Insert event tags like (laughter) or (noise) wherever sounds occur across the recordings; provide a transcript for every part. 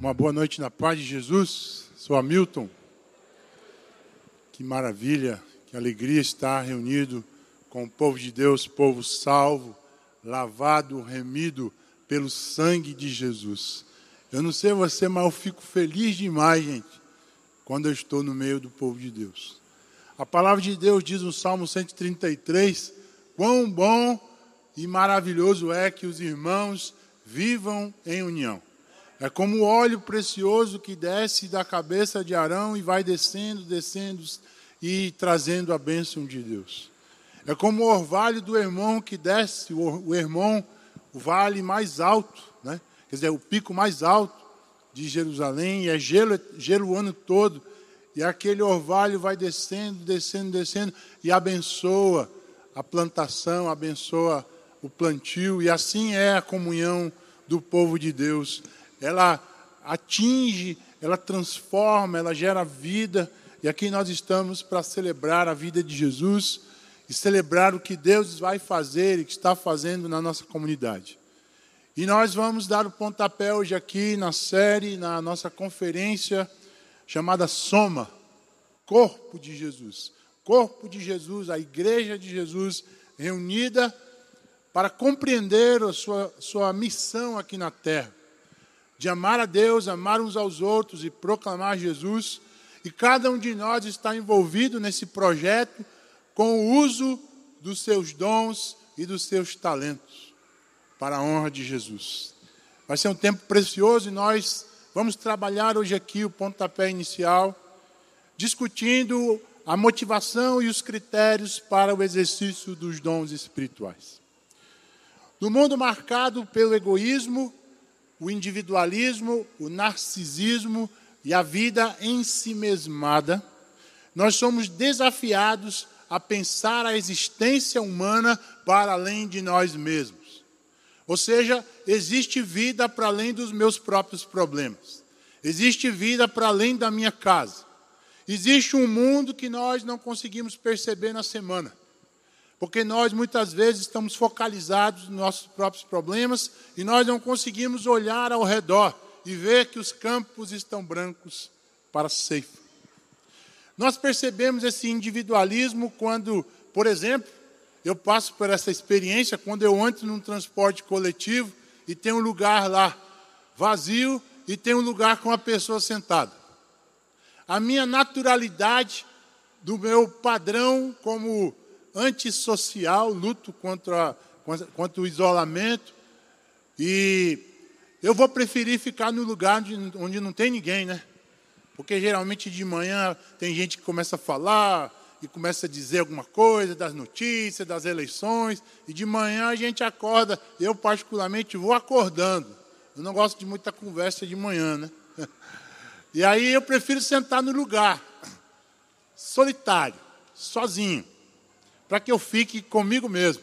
Uma boa noite na paz de Jesus. Sou Hamilton. Que maravilha, que alegria estar reunido com o povo de Deus, povo salvo, lavado, remido pelo sangue de Jesus. Eu não sei você, mas eu fico feliz demais, gente, quando eu estou no meio do povo de Deus. A palavra de Deus diz no Salmo 133: quão bom e maravilhoso é que os irmãos vivam em união. É como o óleo precioso que desce da cabeça de Arão e vai descendo, descendo e trazendo a bênção de Deus. É como o orvalho do irmão que desce, o irmão, o vale mais alto, né? quer dizer, o pico mais alto de Jerusalém, e é gelo, gelo o ano todo, e aquele orvalho vai descendo, descendo, descendo, e abençoa a plantação, abençoa o plantio, e assim é a comunhão do povo de Deus ela atinge, ela transforma, ela gera vida. E aqui nós estamos para celebrar a vida de Jesus e celebrar o que Deus vai fazer e que está fazendo na nossa comunidade. E nós vamos dar o pontapé hoje aqui na série, na nossa conferência chamada Soma, Corpo de Jesus. Corpo de Jesus, a Igreja de Jesus reunida para compreender a sua, sua missão aqui na terra de amar a Deus, amar uns aos outros e proclamar Jesus. E cada um de nós está envolvido nesse projeto com o uso dos seus dons e dos seus talentos para a honra de Jesus. Vai ser um tempo precioso e nós vamos trabalhar hoje aqui o pontapé inicial, discutindo a motivação e os critérios para o exercício dos dons espirituais. No mundo marcado pelo egoísmo, o individualismo, o narcisismo e a vida em si mesmada, nós somos desafiados a pensar a existência humana para além de nós mesmos. Ou seja, existe vida para além dos meus próprios problemas. Existe vida para além da minha casa. Existe um mundo que nós não conseguimos perceber na semana. Porque nós muitas vezes estamos focalizados nos nossos próprios problemas e nós não conseguimos olhar ao redor e ver que os campos estão brancos para ceifa. Nós percebemos esse individualismo quando, por exemplo, eu passo por essa experiência quando eu entro num transporte coletivo e tem um lugar lá vazio e tem um lugar com a pessoa sentada. A minha naturalidade do meu padrão como antissocial, luto contra, contra o isolamento. E eu vou preferir ficar no lugar onde não tem ninguém, né? Porque geralmente de manhã tem gente que começa a falar e começa a dizer alguma coisa das notícias, das eleições, e de manhã a gente acorda. Eu, particularmente, vou acordando. Eu não gosto de muita conversa de manhã, né? (laughs) E aí eu prefiro sentar no lugar, solitário, sozinho para que eu fique comigo mesmo.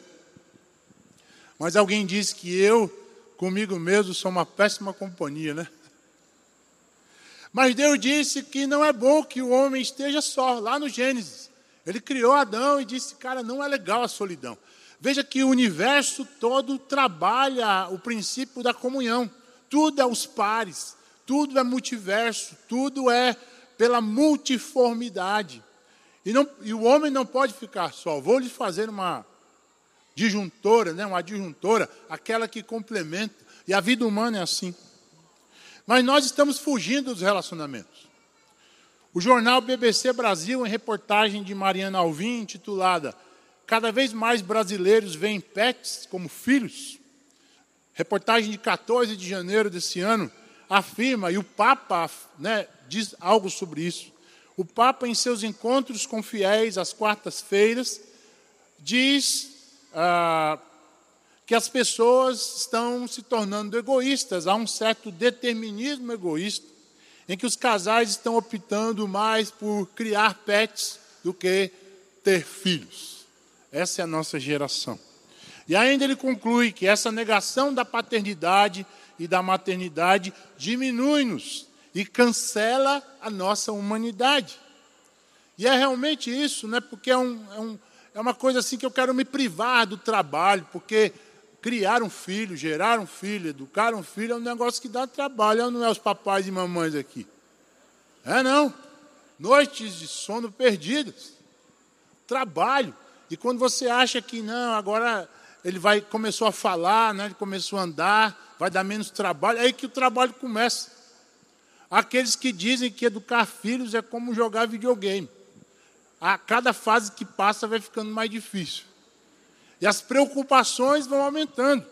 Mas alguém disse que eu, comigo mesmo, sou uma péssima companhia, né? Mas Deus disse que não é bom que o homem esteja só, lá no Gênesis. Ele criou Adão e disse, cara, não é legal a solidão. Veja que o universo todo trabalha o princípio da comunhão. Tudo é os pares, tudo é multiverso, tudo é pela multiformidade. E, não, e o homem não pode ficar só. Vou lhe fazer uma disjuntora, né, uma adjuntora, aquela que complementa. E a vida humana é assim. Mas nós estamos fugindo dos relacionamentos. O jornal BBC Brasil, em reportagem de Mariana Alvim, intitulada Cada vez mais brasileiros veem pets como filhos. Reportagem de 14 de janeiro desse ano afirma, e o Papa né, diz algo sobre isso. O Papa, em seus encontros com fiéis às quartas-feiras, diz ah, que as pessoas estão se tornando egoístas, há um certo determinismo egoísta, em que os casais estão optando mais por criar pets do que ter filhos. Essa é a nossa geração. E ainda ele conclui que essa negação da paternidade e da maternidade diminui-nos e cancela a nossa humanidade. E é realmente isso, né? porque é, um, é, um, é uma coisa assim que eu quero me privar do trabalho, porque criar um filho, gerar um filho, educar um filho é um negócio que dá trabalho, não é os papais e mamães aqui. É não. Noites de sono perdidas. Trabalho. E quando você acha que não, agora ele vai começou a falar, né? ele começou a andar, vai dar menos trabalho, é aí que o trabalho começa. Aqueles que dizem que educar filhos é como jogar videogame. A cada fase que passa vai ficando mais difícil. E as preocupações vão aumentando.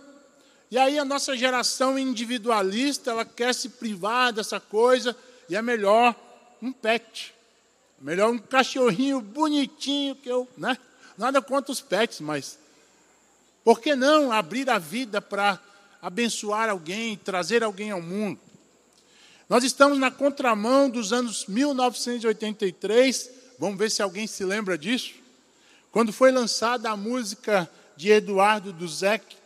E aí a nossa geração individualista, ela quer se privar dessa coisa, e é melhor um pet. Melhor um cachorrinho bonitinho que eu, né? Nada contra os pets, mas por que não abrir a vida para abençoar alguém, trazer alguém ao mundo? Nós estamos na contramão dos anos 1983. Vamos ver se alguém se lembra disso. Quando foi lançada a música de Eduardo Duzek,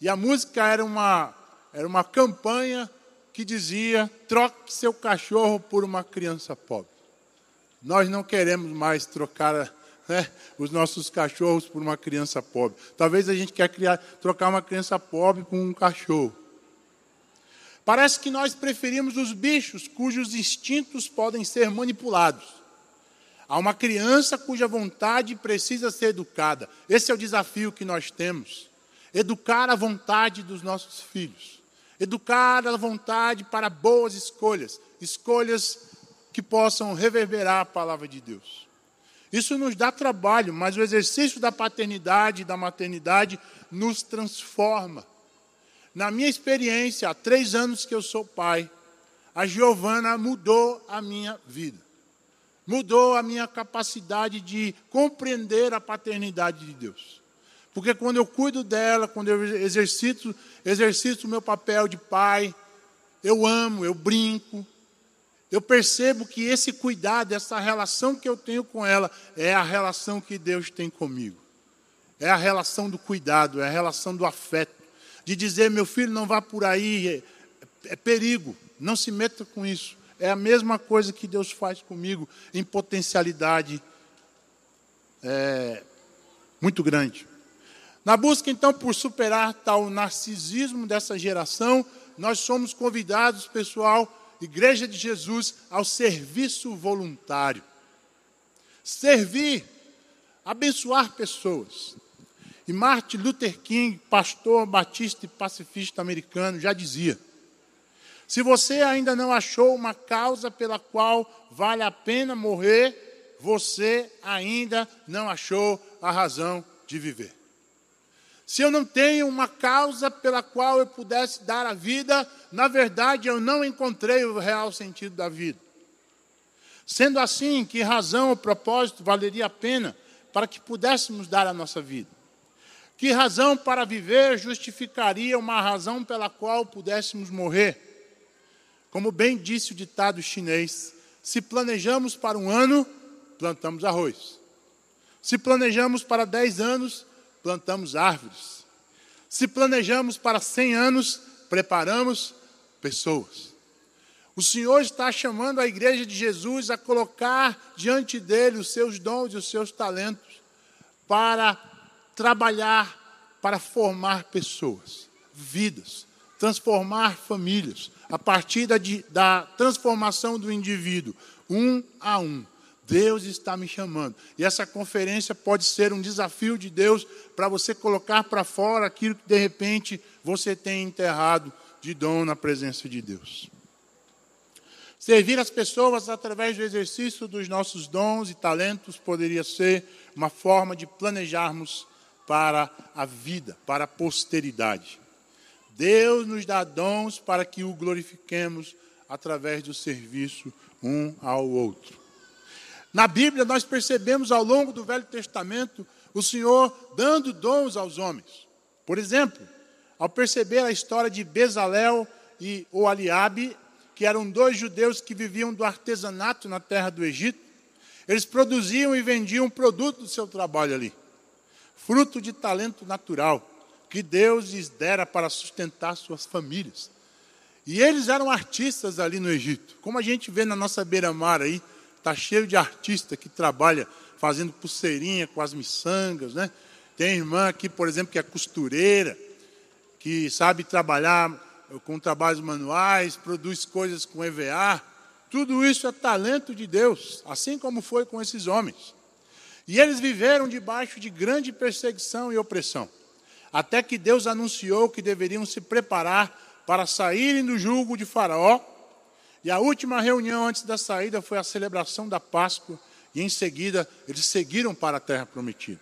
e a música era uma, era uma campanha que dizia: troque seu cachorro por uma criança pobre. Nós não queremos mais trocar né, os nossos cachorros por uma criança pobre. Talvez a gente quer criar, trocar uma criança pobre por um cachorro. Parece que nós preferimos os bichos cujos instintos podem ser manipulados. Há uma criança cuja vontade precisa ser educada. Esse é o desafio que nós temos. Educar a vontade dos nossos filhos. Educar a vontade para boas escolhas. Escolhas que possam reverberar a palavra de Deus. Isso nos dá trabalho, mas o exercício da paternidade e da maternidade nos transforma. Na minha experiência, há três anos que eu sou pai, a Giovana mudou a minha vida. Mudou a minha capacidade de compreender a paternidade de Deus. Porque quando eu cuido dela, quando eu exercito, exercito o meu papel de pai, eu amo, eu brinco, eu percebo que esse cuidado, essa relação que eu tenho com ela, é a relação que Deus tem comigo. É a relação do cuidado, é a relação do afeto. De dizer, meu filho, não vá por aí, é, é perigo, não se meta com isso. É a mesma coisa que Deus faz comigo em potencialidade é, muito grande. Na busca, então, por superar tal narcisismo dessa geração, nós somos convidados, pessoal, Igreja de Jesus ao serviço voluntário. Servir, abençoar pessoas. E Martin Luther King, pastor batista e pacifista americano, já dizia: se você ainda não achou uma causa pela qual vale a pena morrer, você ainda não achou a razão de viver. Se eu não tenho uma causa pela qual eu pudesse dar a vida, na verdade eu não encontrei o real sentido da vida. Sendo assim, que razão ou propósito valeria a pena para que pudéssemos dar a nossa vida? Que razão para viver justificaria uma razão pela qual pudéssemos morrer? Como bem disse o ditado chinês, se planejamos para um ano, plantamos arroz. Se planejamos para dez anos, plantamos árvores. Se planejamos para 100 anos, preparamos pessoas. O Senhor está chamando a igreja de Jesus a colocar diante dele os seus dons e os seus talentos para trabalhar, para formar pessoas, vidas, transformar famílias, a partir da, da transformação do indivíduo, um a um. Deus está me chamando. E essa conferência pode ser um desafio de Deus para você colocar para fora aquilo que de repente você tem enterrado de dom na presença de Deus. Servir as pessoas através do exercício dos nossos dons e talentos poderia ser uma forma de planejarmos para a vida, para a posteridade. Deus nos dá dons para que o glorifiquemos através do serviço um ao outro. Na Bíblia, nós percebemos ao longo do Velho Testamento o Senhor dando dons aos homens. Por exemplo, ao perceber a história de Bezalel e Oaliabe, que eram dois judeus que viviam do artesanato na terra do Egito, eles produziam e vendiam produto do seu trabalho ali, fruto de talento natural que Deus lhes dera para sustentar suas famílias. E eles eram artistas ali no Egito, como a gente vê na nossa beira-mar aí, Está cheio de artista que trabalha fazendo pulseirinha com as miçangas, né? Tem irmã aqui, por exemplo, que é costureira. que sabe trabalhar com trabalhos manuais, produz coisas com EVA. Tudo isso é talento de Deus, assim como foi com esses homens. E eles viveram debaixo de grande perseguição e opressão, até que Deus anunciou que deveriam se preparar para saírem do jugo de Faraó. E a última reunião antes da saída foi a celebração da Páscoa, e em seguida eles seguiram para a terra prometida.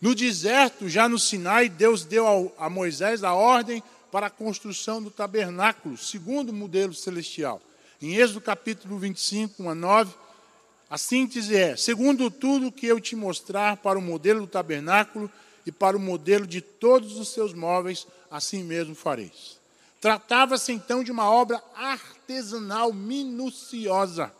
No deserto, já no Sinai, Deus deu a Moisés a ordem para a construção do tabernáculo, segundo o modelo celestial. Em Êxodo capítulo 25, 1 a 9, a síntese é: segundo tudo que eu te mostrar para o modelo do tabernáculo e para o modelo de todos os seus móveis, assim mesmo fareis. Tratava-se então de uma obra artesanal minuciosa,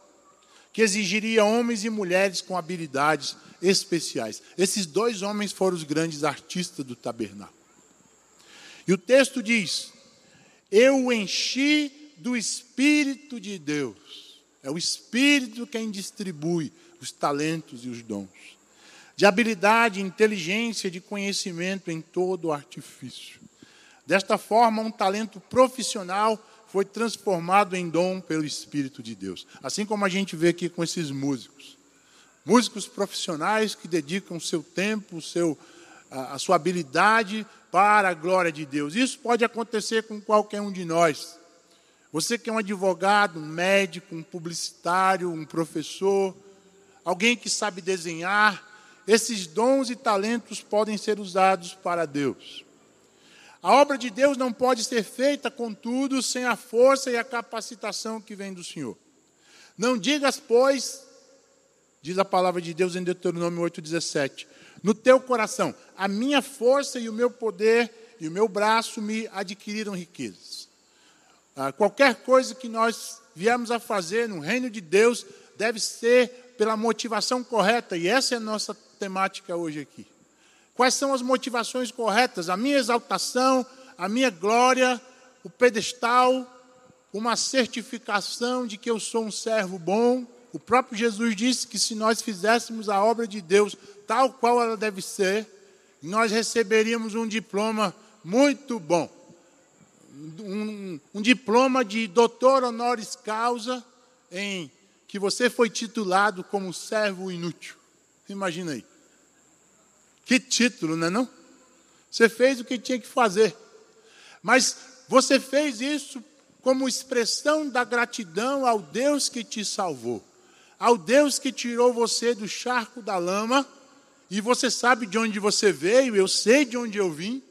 que exigiria homens e mulheres com habilidades especiais. Esses dois homens foram os grandes artistas do tabernáculo. E o texto diz: Eu o enchi do Espírito de Deus. É o Espírito quem distribui os talentos e os dons. De habilidade, inteligência, de conhecimento em todo o artifício. Desta forma, um talento profissional foi transformado em dom pelo Espírito de Deus. Assim como a gente vê aqui com esses músicos. Músicos profissionais que dedicam o seu tempo, seu, a sua habilidade para a glória de Deus. Isso pode acontecer com qualquer um de nós. Você que é um advogado, um médico, um publicitário, um professor, alguém que sabe desenhar, esses dons e talentos podem ser usados para Deus. A obra de Deus não pode ser feita, contudo, sem a força e a capacitação que vem do Senhor. Não digas, pois, diz a palavra de Deus em Deuteronômio 8,17, no teu coração, a minha força e o meu poder e o meu braço me adquiriram riquezas. Ah, qualquer coisa que nós viemos a fazer no reino de Deus deve ser pela motivação correta, e essa é a nossa temática hoje aqui. Quais são as motivações corretas? A minha exaltação, a minha glória, o pedestal, uma certificação de que eu sou um servo bom. O próprio Jesus disse que se nós fizéssemos a obra de Deus tal qual ela deve ser, nós receberíamos um diploma muito bom. Um, um diploma de doutor honoris causa em que você foi titulado como servo inútil. Imagina aí. Que título, não é não? Você fez o que tinha que fazer. Mas você fez isso como expressão da gratidão ao Deus que te salvou, ao Deus que tirou você do charco da lama, e você sabe de onde você veio, eu sei de onde eu vim.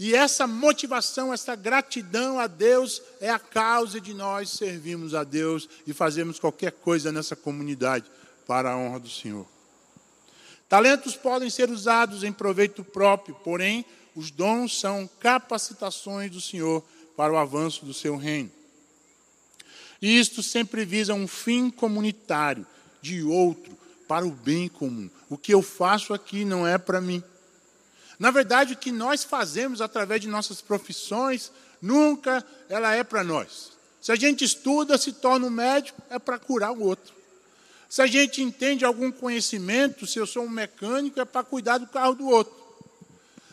E essa motivação, essa gratidão a Deus é a causa de nós servirmos a Deus e fazermos qualquer coisa nessa comunidade para a honra do Senhor. Talentos podem ser usados em proveito próprio, porém, os dons são capacitações do Senhor para o avanço do seu reino. E isto sempre visa um fim comunitário de outro, para o bem comum. O que eu faço aqui não é para mim. Na verdade, o que nós fazemos através de nossas profissões, nunca ela é para nós. Se a gente estuda, se torna um médico, é para curar o outro. Se a gente entende algum conhecimento, se eu sou um mecânico, é para cuidar do carro do outro.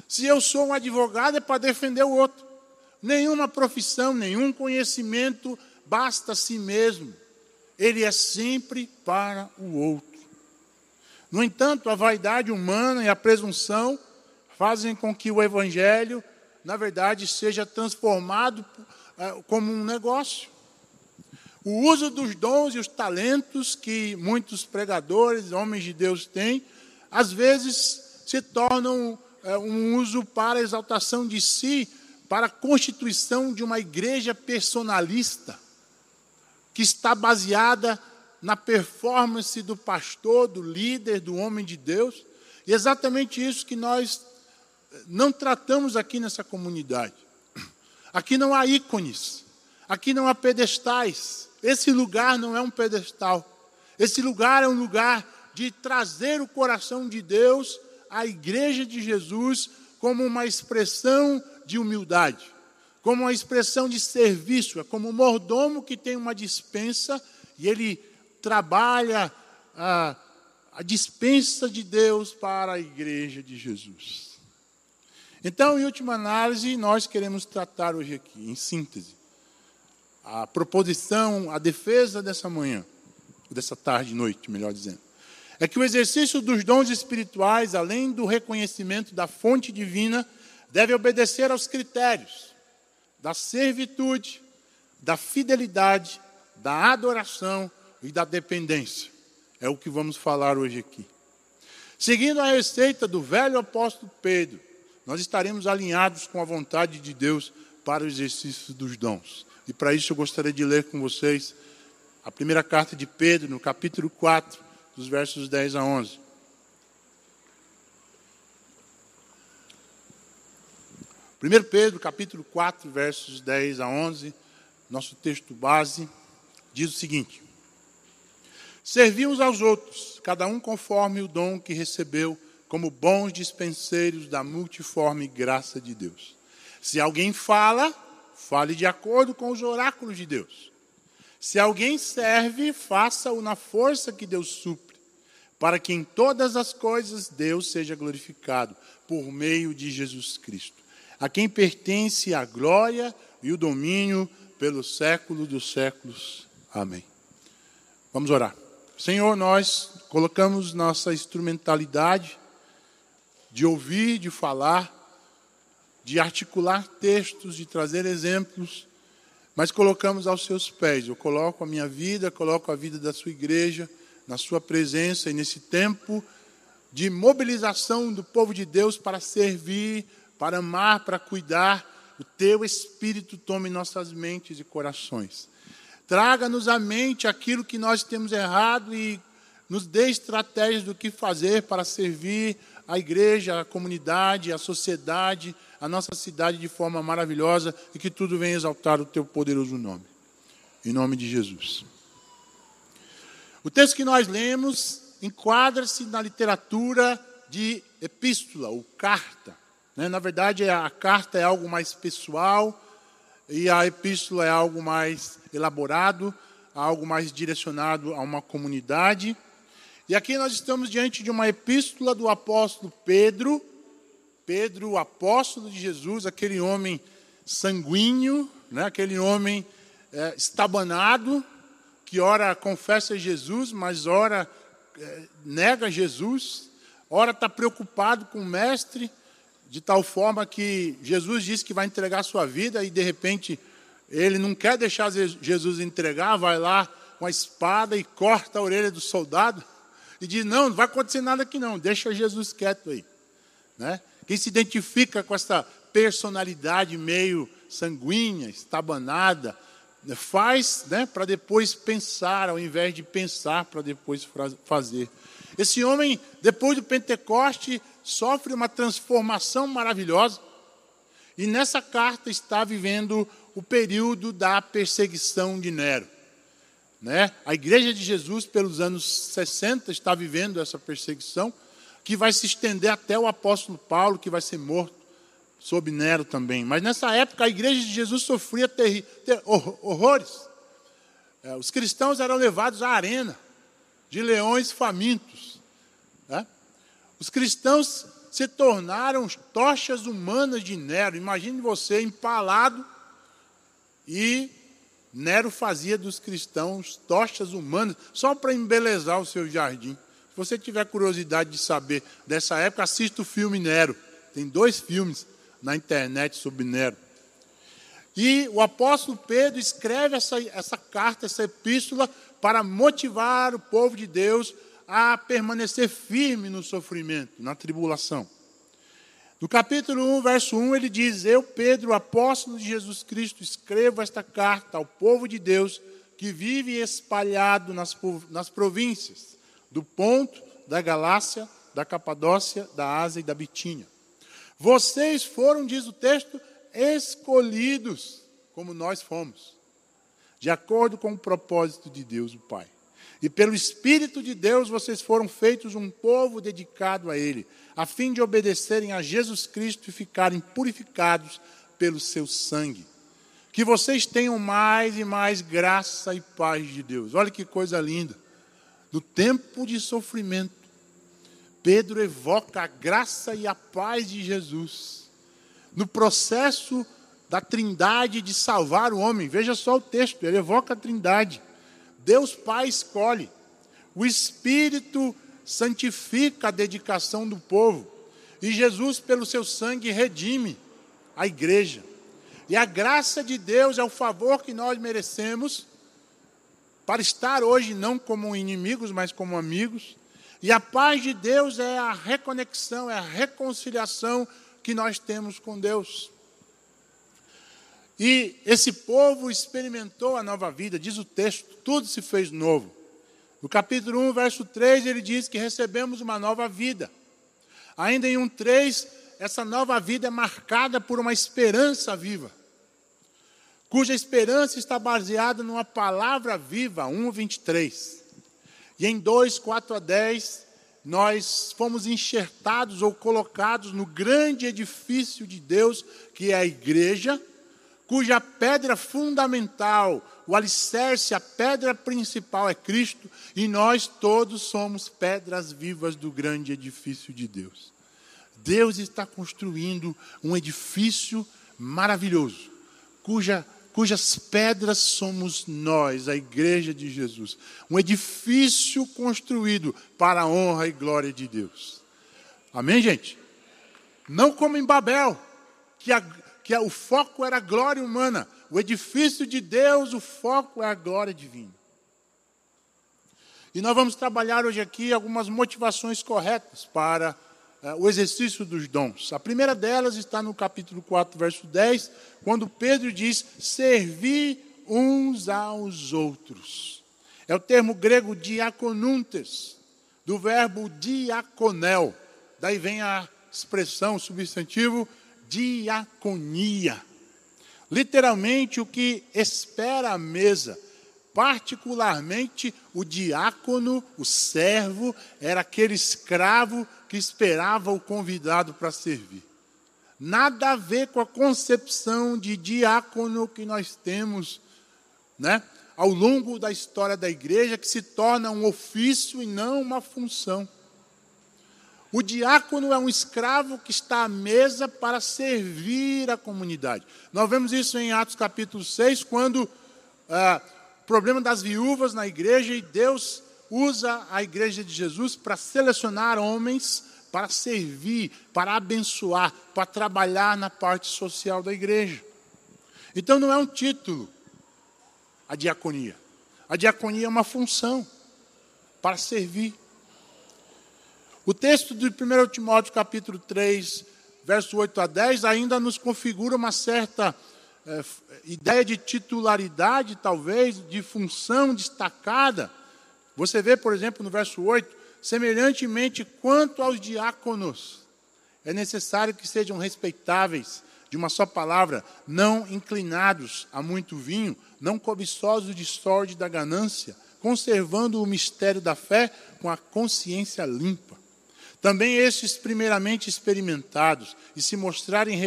Se eu sou um advogado, é para defender o outro. Nenhuma profissão, nenhum conhecimento basta a si mesmo. Ele é sempre para o outro. No entanto, a vaidade humana e a presunção fazem com que o evangelho, na verdade, seja transformado eh, como um negócio. O uso dos dons e os talentos que muitos pregadores, homens de Deus têm, às vezes se tornam é, um uso para exaltação de si, para a constituição de uma igreja personalista, que está baseada na performance do pastor, do líder, do homem de Deus. E é exatamente isso que nós não tratamos aqui nessa comunidade. Aqui não há ícones, aqui não há pedestais, esse lugar não é um pedestal. Esse lugar é um lugar de trazer o coração de Deus à igreja de Jesus como uma expressão de humildade, como uma expressão de serviço. É como um mordomo que tem uma dispensa e ele trabalha a, a dispensa de Deus para a igreja de Jesus. Então, em última análise, nós queremos tratar hoje aqui, em síntese, a proposição, a defesa dessa manhã, dessa tarde e noite, melhor dizendo, é que o exercício dos dons espirituais, além do reconhecimento da fonte divina, deve obedecer aos critérios da servitude, da fidelidade, da adoração e da dependência. É o que vamos falar hoje aqui. Seguindo a receita do velho apóstolo Pedro, nós estaremos alinhados com a vontade de Deus para o exercício dos dons. E para isso eu gostaria de ler com vocês a primeira carta de Pedro, no capítulo 4, dos versos 10 a 11. 1 Pedro, capítulo 4, versos 10 a 11, nosso texto base, diz o seguinte: Servi uns aos outros, cada um conforme o dom que recebeu, como bons dispenseiros da multiforme graça de Deus. Se alguém fala, fale de acordo com os oráculos de Deus. Se alguém serve, faça-o na força que Deus supre, para que em todas as coisas Deus seja glorificado por meio de Jesus Cristo a quem pertence a glória e o domínio pelo século dos séculos. Amém. Vamos orar. Senhor, nós colocamos nossa instrumentalidade de ouvir, de falar, de articular textos, de trazer exemplos, mas colocamos aos seus pés. Eu coloco a minha vida, coloco a vida da sua igreja na sua presença e nesse tempo de mobilização do povo de Deus para servir para amar, para cuidar, o teu Espírito tome nossas mentes e corações. Traga-nos à mente aquilo que nós temos errado e nos dê estratégias do que fazer para servir a igreja, a comunidade, a sociedade, a nossa cidade de forma maravilhosa e que tudo venha exaltar o teu poderoso nome. Em nome de Jesus. O texto que nós lemos enquadra-se na literatura de epístola, ou carta. Né? Na verdade, a carta é algo mais pessoal e a epístola é algo mais elaborado, algo mais direcionado a uma comunidade. E aqui nós estamos diante de uma epístola do apóstolo Pedro, Pedro, o apóstolo de Jesus, aquele homem sanguíneo, né? aquele homem é, estabanado, que ora confessa Jesus, mas ora é, nega Jesus, ora está preocupado com o mestre, de tal forma que Jesus disse que vai entregar sua vida e de repente ele não quer deixar Jesus entregar, vai lá com a espada e corta a orelha do soldado e diz: Não, não vai acontecer nada aqui não, deixa Jesus quieto aí. Né? Quem se identifica com essa personalidade meio sanguínea, estabanada, né, faz né, para depois pensar, ao invés de pensar para depois fazer. Esse homem, depois do Pentecoste, sofre uma transformação maravilhosa. E nessa carta está vivendo o período da perseguição de Nero. Né? A igreja de Jesus, pelos anos 60, está vivendo essa perseguição, que vai se estender até o apóstolo Paulo, que vai ser morto sob Nero também. Mas nessa época, a igreja de Jesus sofria ter, ter horrores. É, os cristãos eram levados à arena de leões famintos. Né? Os cristãos se tornaram tochas humanas de Nero. Imagine você empalado e Nero fazia dos cristãos tochas humanas só para embelezar o seu jardim. Se você tiver curiosidade de saber dessa época, assista o filme Nero. Tem dois filmes na internet sobre Nero. E o apóstolo Pedro escreve essa, essa carta, essa epístola, para motivar o povo de Deus a permanecer firme no sofrimento, na tribulação. No capítulo 1, verso 1, ele diz: Eu, Pedro, apóstolo de Jesus Cristo, escrevo esta carta ao povo de Deus que vive espalhado nas, nas províncias do Ponto, da Galácia, da Capadócia, da Ásia e da Bitínia. Vocês foram, diz o texto, escolhidos, como nós fomos, de acordo com o propósito de Deus, o Pai. E pelo Espírito de Deus vocês foram feitos um povo dedicado a Ele, a fim de obedecerem a Jesus Cristo e ficarem purificados pelo seu sangue. Que vocês tenham mais e mais graça e paz de Deus. Olha que coisa linda. No tempo de sofrimento, Pedro evoca a graça e a paz de Jesus. no processo da trindade de salvar o homem. Veja só o texto, ele evoca a trindade. Deus Pai escolhe, o Espírito santifica a dedicação do povo, e Jesus, pelo seu sangue, redime a igreja. E a graça de Deus é o favor que nós merecemos para estar hoje não como inimigos, mas como amigos. E a paz de Deus é a reconexão, é a reconciliação que nós temos com Deus. E esse povo experimentou a nova vida, diz o texto, tudo se fez novo. No capítulo 1, verso 3, ele diz que recebemos uma nova vida. Ainda em 1,3, essa nova vida é marcada por uma esperança viva, cuja esperança está baseada numa palavra viva, 1,23. E em 2, 4 a 10, nós fomos enxertados ou colocados no grande edifício de Deus, que é a igreja, cuja pedra fundamental, o alicerce, a pedra principal é Cristo, e nós todos somos pedras vivas do grande edifício de Deus. Deus está construindo um edifício maravilhoso, cuja, cujas pedras somos nós, a igreja de Jesus. Um edifício construído para a honra e glória de Deus. Amém, gente? Não como em Babel, que a, que o foco era a glória humana. O edifício de Deus, o foco é a glória divina. E nós vamos trabalhar hoje aqui algumas motivações corretas para uh, o exercício dos dons. A primeira delas está no capítulo 4, verso 10, quando Pedro diz: servir uns aos outros. É o termo grego diaconuntes, do verbo diaconel. Daí vem a expressão, substantivo diaconia. Literalmente, o que espera a mesa. Particularmente, o diácono, o servo, era aquele escravo que esperava o convidado para servir. Nada a ver com a concepção de diácono que nós temos, né? Ao longo da história da igreja, que se torna um ofício e não uma função. O diácono é um escravo que está à mesa para servir a comunidade. Nós vemos isso em Atos capítulo 6, quando ah, o problema das viúvas na igreja e Deus usa a igreja de Jesus para selecionar homens para servir, para abençoar, para trabalhar na parte social da igreja. Então não é um título a diaconia. A diaconia é uma função para servir. O texto de 1 Timóteo capítulo 3, verso 8 a 10, ainda nos configura uma certa é, ideia de titularidade, talvez, de função destacada. Você vê, por exemplo, no verso 8, semelhantemente quanto aos diáconos, é necessário que sejam respeitáveis, de uma só palavra, não inclinados a muito vinho, não cobiçosos de sorte da ganância, conservando o mistério da fé com a consciência limpa. Também estes, primeiramente experimentados e se mostrarem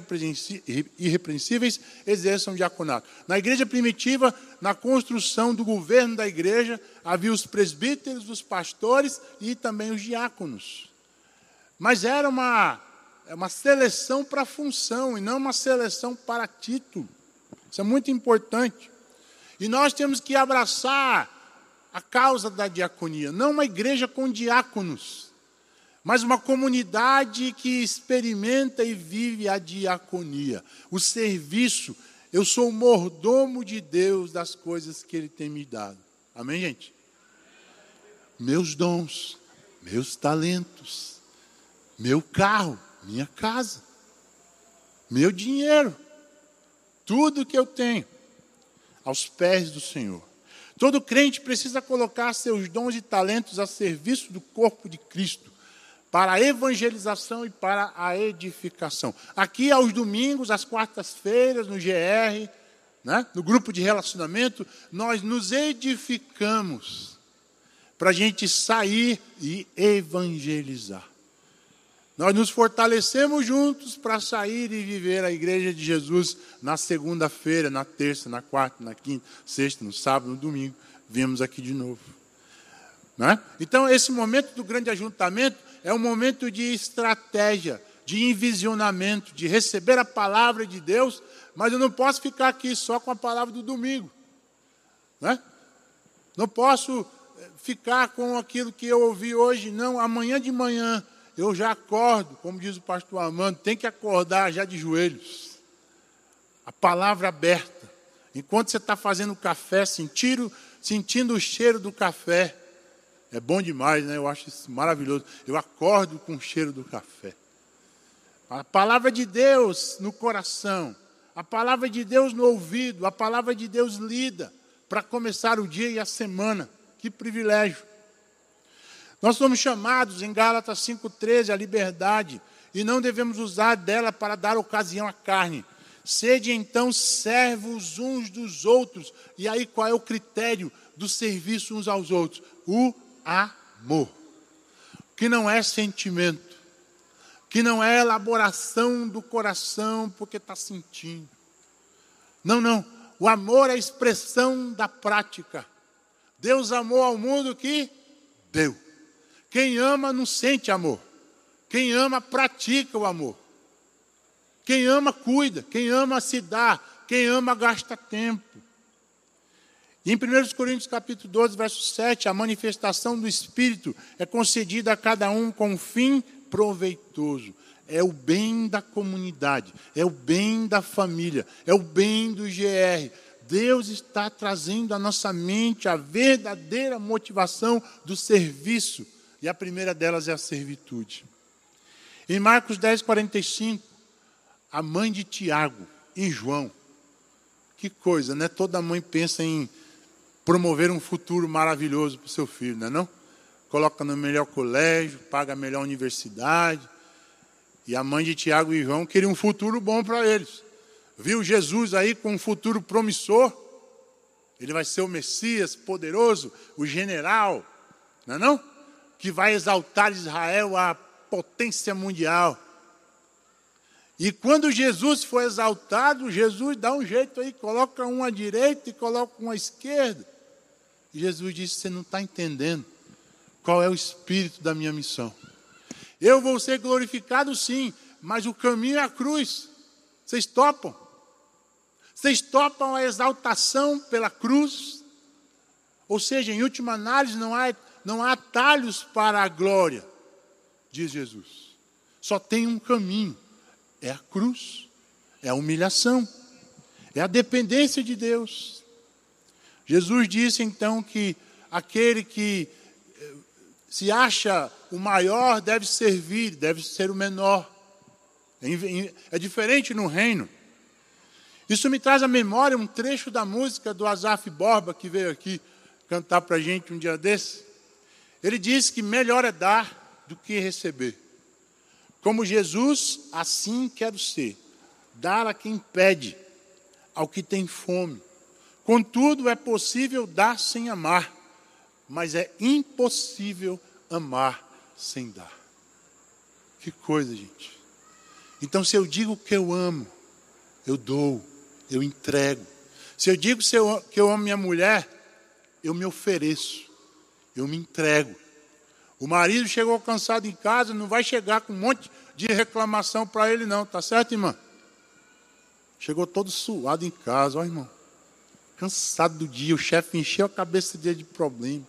irrepreensíveis, exerçam diaconato. Na igreja primitiva, na construção do governo da igreja, havia os presbíteros, os pastores e também os diáconos. Mas era uma, é uma seleção para função e não uma seleção para título. Isso é muito importante. E nós temos que abraçar a causa da diaconia, não uma igreja com diáconos mas uma comunidade que experimenta e vive a diaconia, o serviço. Eu sou o mordomo de Deus das coisas que Ele tem me dado. Amém, gente? Meus dons, meus talentos, meu carro, minha casa, meu dinheiro, tudo que eu tenho, aos pés do Senhor. Todo crente precisa colocar seus dons e talentos a serviço do corpo de Cristo para a evangelização e para a edificação. Aqui aos domingos, às quartas-feiras, no GR, né, no grupo de relacionamento, nós nos edificamos para a gente sair e evangelizar. Nós nos fortalecemos juntos para sair e viver a igreja de Jesus na segunda-feira, na terça, na quarta, na quinta, sexta, no sábado, no domingo. Viemos aqui de novo. Né? Então, esse momento do grande ajuntamento é um momento de estratégia, de envisionamento, de receber a palavra de Deus, mas eu não posso ficar aqui só com a palavra do domingo. Né? Não posso eh, ficar com aquilo que eu ouvi hoje, não. Amanhã de manhã eu já acordo, como diz o pastor Amando, tem que acordar já de joelhos. A palavra aberta. Enquanto você está fazendo café, sentindo, sentindo o cheiro do café. É bom demais, né? Eu acho isso maravilhoso. Eu acordo com o cheiro do café. A palavra de Deus no coração, a palavra de Deus no ouvido, a palavra de Deus lida para começar o dia e a semana. Que privilégio. Nós somos chamados em Gálatas 5,13 à liberdade e não devemos usar dela para dar ocasião à carne. Sede então servos uns dos outros. E aí qual é o critério do serviço uns aos outros? O amor. Que não é sentimento que não é elaboração do coração porque está sentindo. Não, não. O amor é a expressão da prática. Deus amou ao mundo que deu. Quem ama não sente amor. Quem ama pratica o amor. Quem ama cuida. Quem ama se dá. Quem ama gasta tempo. Em 1 Coríntios capítulo 12, verso 7, a manifestação do Espírito é concedida a cada um com um fim proveitoso. É o bem da comunidade, é o bem da família, é o bem do GR. Deus está trazendo à nossa mente a verdadeira motivação do serviço. E a primeira delas é a servitude. Em Marcos 10, 45, a mãe de Tiago e João. Que coisa, né? Toda mãe pensa em promover um futuro maravilhoso para o seu filho, não é não? coloca no melhor colégio, paga a melhor universidade. E a mãe de Tiago e João queria um futuro bom para eles. Viu Jesus aí com um futuro promissor? Ele vai ser o Messias poderoso, o general, não é não? Que vai exaltar Israel à potência mundial. E quando Jesus foi exaltado, Jesus dá um jeito aí, coloca um à direita e coloca um à esquerda. E Jesus disse: Você não está entendendo qual é o espírito da minha missão. Eu vou ser glorificado sim, mas o caminho é a cruz. Vocês topam? Vocês topam a exaltação pela cruz? Ou seja, em última análise, não há, não há atalhos para a glória, diz Jesus. Só tem um caminho: é a cruz, é a humilhação, é a dependência de Deus. Jesus disse então que aquele que se acha o maior, deve servir, deve ser o menor. É diferente no reino. Isso me traz à memória um trecho da música do Azaf Borba, que veio aqui cantar para a gente um dia desses. Ele diz que melhor é dar do que receber. Como Jesus, assim quero ser. Dar a quem pede, ao que tem fome. Contudo, é possível dar sem amar mas é impossível amar sem dar. Que coisa, gente. Então, se eu digo que eu amo, eu dou, eu entrego. Se eu digo que eu amo minha mulher, eu me ofereço, eu me entrego. O marido chegou cansado em casa, não vai chegar com um monte de reclamação para ele, não, tá certo, irmã? Chegou todo suado em casa, ó, irmão. Cansado do dia, o chefe encheu a cabeça dele de problema.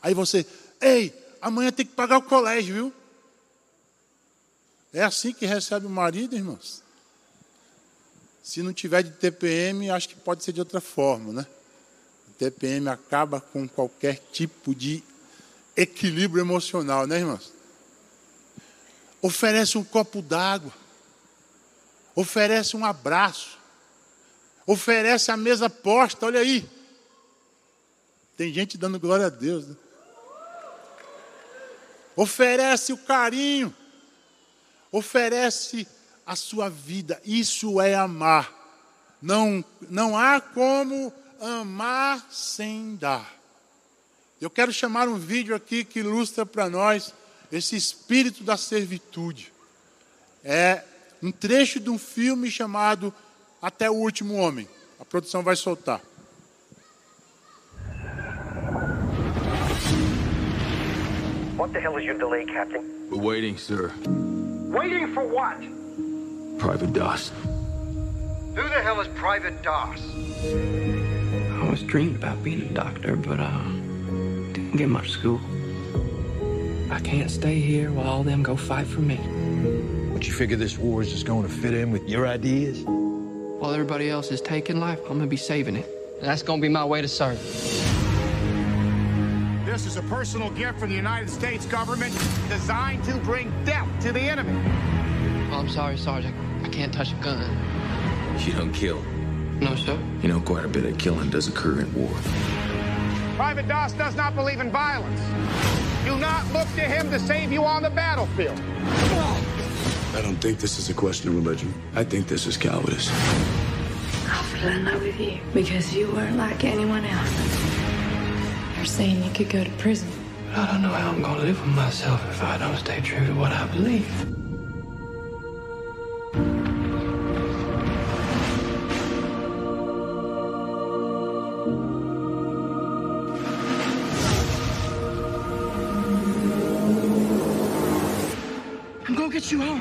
Aí você, ei, amanhã tem que pagar o colégio, viu? É assim que recebe o marido, irmãos? Se não tiver de TPM, acho que pode ser de outra forma, né? O TPM acaba com qualquer tipo de equilíbrio emocional, né, irmãos? Oferece um copo d'água, oferece um abraço, oferece a mesa posta, olha aí. Tem gente dando glória a Deus, né? oferece o carinho, oferece a sua vida. Isso é amar. Não, não há como amar sem dar. Eu quero chamar um vídeo aqui que ilustra para nós esse espírito da servitude. É um trecho de um filme chamado Até o Último Homem. A produção vai soltar. What the hell is your delay, Captain? We're waiting, sir. Waiting for what? Private Doss. Who the hell is Private Doss? I always dreamed about being a doctor, but uh, didn't get much school. I can't stay here while all them go fight for me. But you figure this war is just going to fit in with your ideas? While everybody else is taking life, I'm gonna be saving it. And that's gonna be my way to serve. This is a personal gift from the United States government designed to bring death to the enemy. Oh, I'm sorry, Sergeant. I can't touch a gun. You don't kill. No, sir. You know, quite a bit of killing does occur in war. Private Doss does not believe in violence. Do not look to him to save you on the battlefield. I don't think this is a question of religion. I think this is cowardice. I fell in love with you because you weren't like anyone else. You're saying you could go to prison. But I don't know how I'm gonna live with myself if I don't stay true to what I believe. I'm gonna get you home.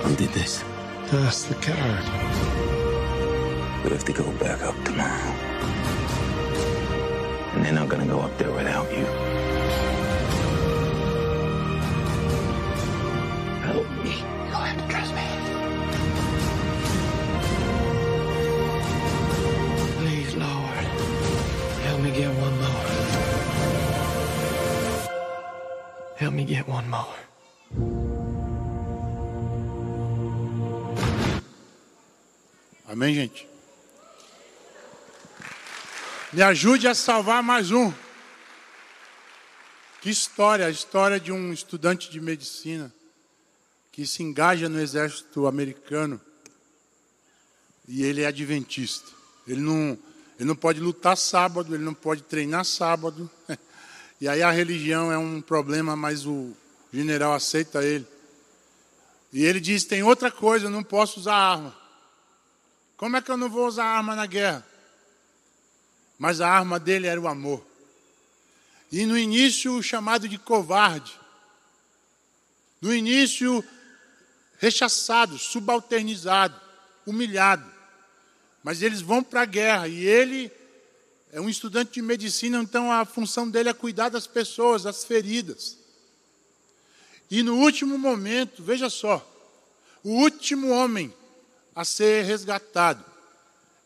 Who did this? That's the card. We have to go back up tomorrow. And they're not gonna go up there without you. Me get one more. Amém, gente? Me ajude a salvar mais um. Que história, a história de um estudante de medicina que se engaja no exército americano e ele é adventista. Ele não, ele não pode lutar sábado, ele não pode treinar sábado. (laughs) E aí a religião é um problema, mas o general aceita ele. E ele diz: tem outra coisa, eu não posso usar arma. Como é que eu não vou usar arma na guerra? Mas a arma dele era o amor. E no início, o chamado de covarde. No início, rechaçado, subalternizado, humilhado. Mas eles vão para a guerra e ele é um estudante de medicina, então a função dele é cuidar das pessoas, das feridas. E no último momento, veja só, o último homem a ser resgatado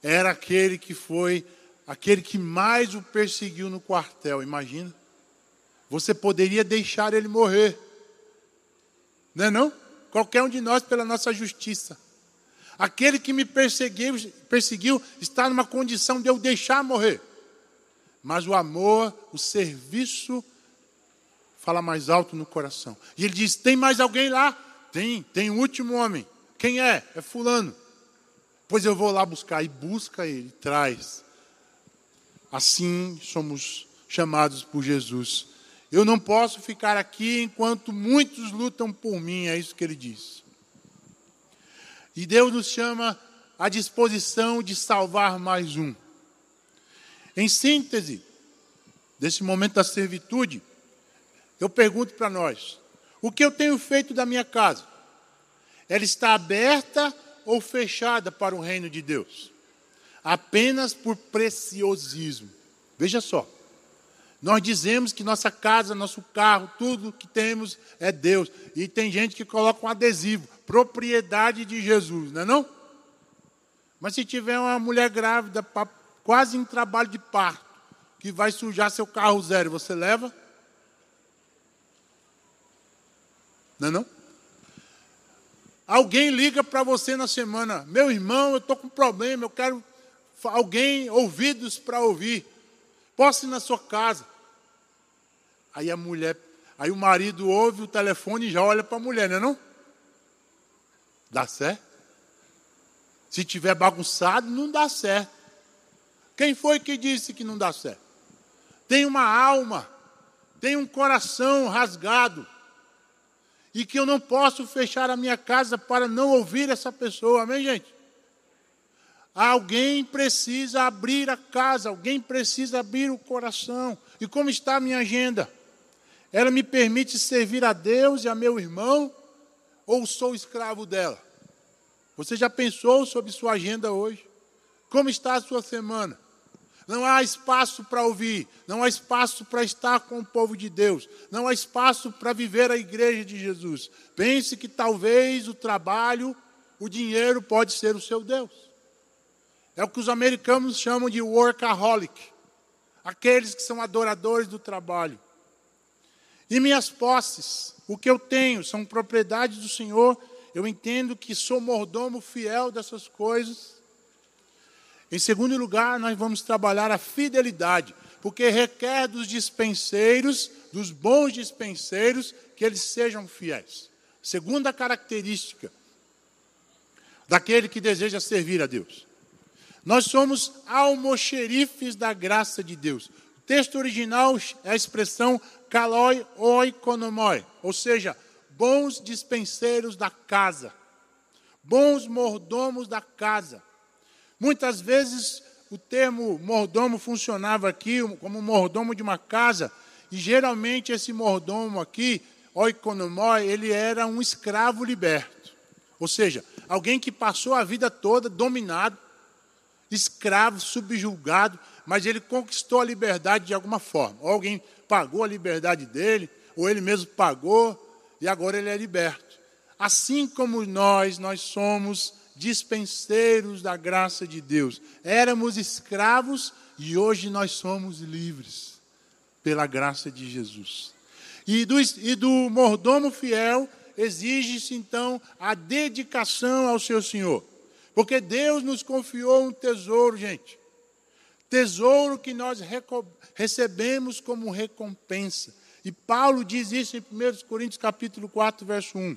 era aquele que foi aquele que mais o perseguiu no quartel, imagina. Você poderia deixar ele morrer. Não é não? Qualquer um de nós pela nossa justiça. Aquele que me perseguiu, perseguiu está numa condição de eu deixar morrer. Mas o amor, o serviço fala mais alto no coração. E ele diz: "Tem mais alguém lá?" Tem, tem o último homem. Quem é? É fulano. Pois eu vou lá buscar e busca ele, traz. Assim somos chamados por Jesus. Eu não posso ficar aqui enquanto muitos lutam por mim, é isso que ele diz. E Deus nos chama à disposição de salvar mais um. Em síntese, desse momento da servitude, eu pergunto para nós: o que eu tenho feito da minha casa? Ela está aberta ou fechada para o reino de Deus? Apenas por preciosismo. Veja só. Nós dizemos que nossa casa, nosso carro, tudo que temos é Deus. E tem gente que coloca um adesivo, propriedade de Jesus, não é não? Mas se tiver uma mulher grávida, quase em trabalho de parto, que vai sujar seu carro zero, você leva? Não é não? Alguém liga para você na semana, meu irmão, eu estou com problema, eu quero alguém, ouvidos para ouvir. Posso ir na sua casa? Aí a mulher, aí o marido ouve o telefone e já olha para a mulher, não é não? Dá certo? Se tiver bagunçado, não dá certo. Quem foi que disse que não dá certo? Tem uma alma, tem um coração rasgado. E que eu não posso fechar a minha casa para não ouvir essa pessoa, amém, gente? Alguém precisa abrir a casa, alguém precisa abrir o coração. E como está a minha agenda? ela me permite servir a Deus e a meu irmão ou sou escravo dela? Você já pensou sobre sua agenda hoje? Como está a sua semana? Não há espaço para ouvir, não há espaço para estar com o povo de Deus, não há espaço para viver a igreja de Jesus. Pense que talvez o trabalho, o dinheiro pode ser o seu Deus. É o que os americanos chamam de workaholic, aqueles que são adoradores do trabalho. E minhas posses, o que eu tenho, são propriedades do Senhor. Eu entendo que sou mordomo fiel dessas coisas em segundo lugar, nós vamos trabalhar a fidelidade, porque requer dos dispenseiros, dos bons dispenseiros, que eles sejam fiéis. Segunda característica daquele que deseja servir a Deus. Nós somos almoxerifes da graça de Deus. O texto original é a expressão kaloi oikonomoi, ou seja, bons dispenseiros da casa, bons mordomos da casa. Muitas vezes o termo mordomo funcionava aqui como mordomo de uma casa, e geralmente esse mordomo aqui, oikonomoi, ele era um escravo liberto. Ou seja, alguém que passou a vida toda dominado, escravo, subjulgado, mas ele conquistou a liberdade de alguma forma. Ou alguém pagou a liberdade dele, ou ele mesmo pagou, e agora ele é liberto. Assim como nós, nós somos dispenseiros da graça de Deus. Éramos escravos e hoje nós somos livres pela graça de Jesus. E do, e do mordomo fiel exige-se então a dedicação ao seu Senhor. Porque Deus nos confiou um tesouro, gente. Tesouro que nós recebemos como recompensa. E Paulo diz isso em 1 Coríntios capítulo 4, verso 1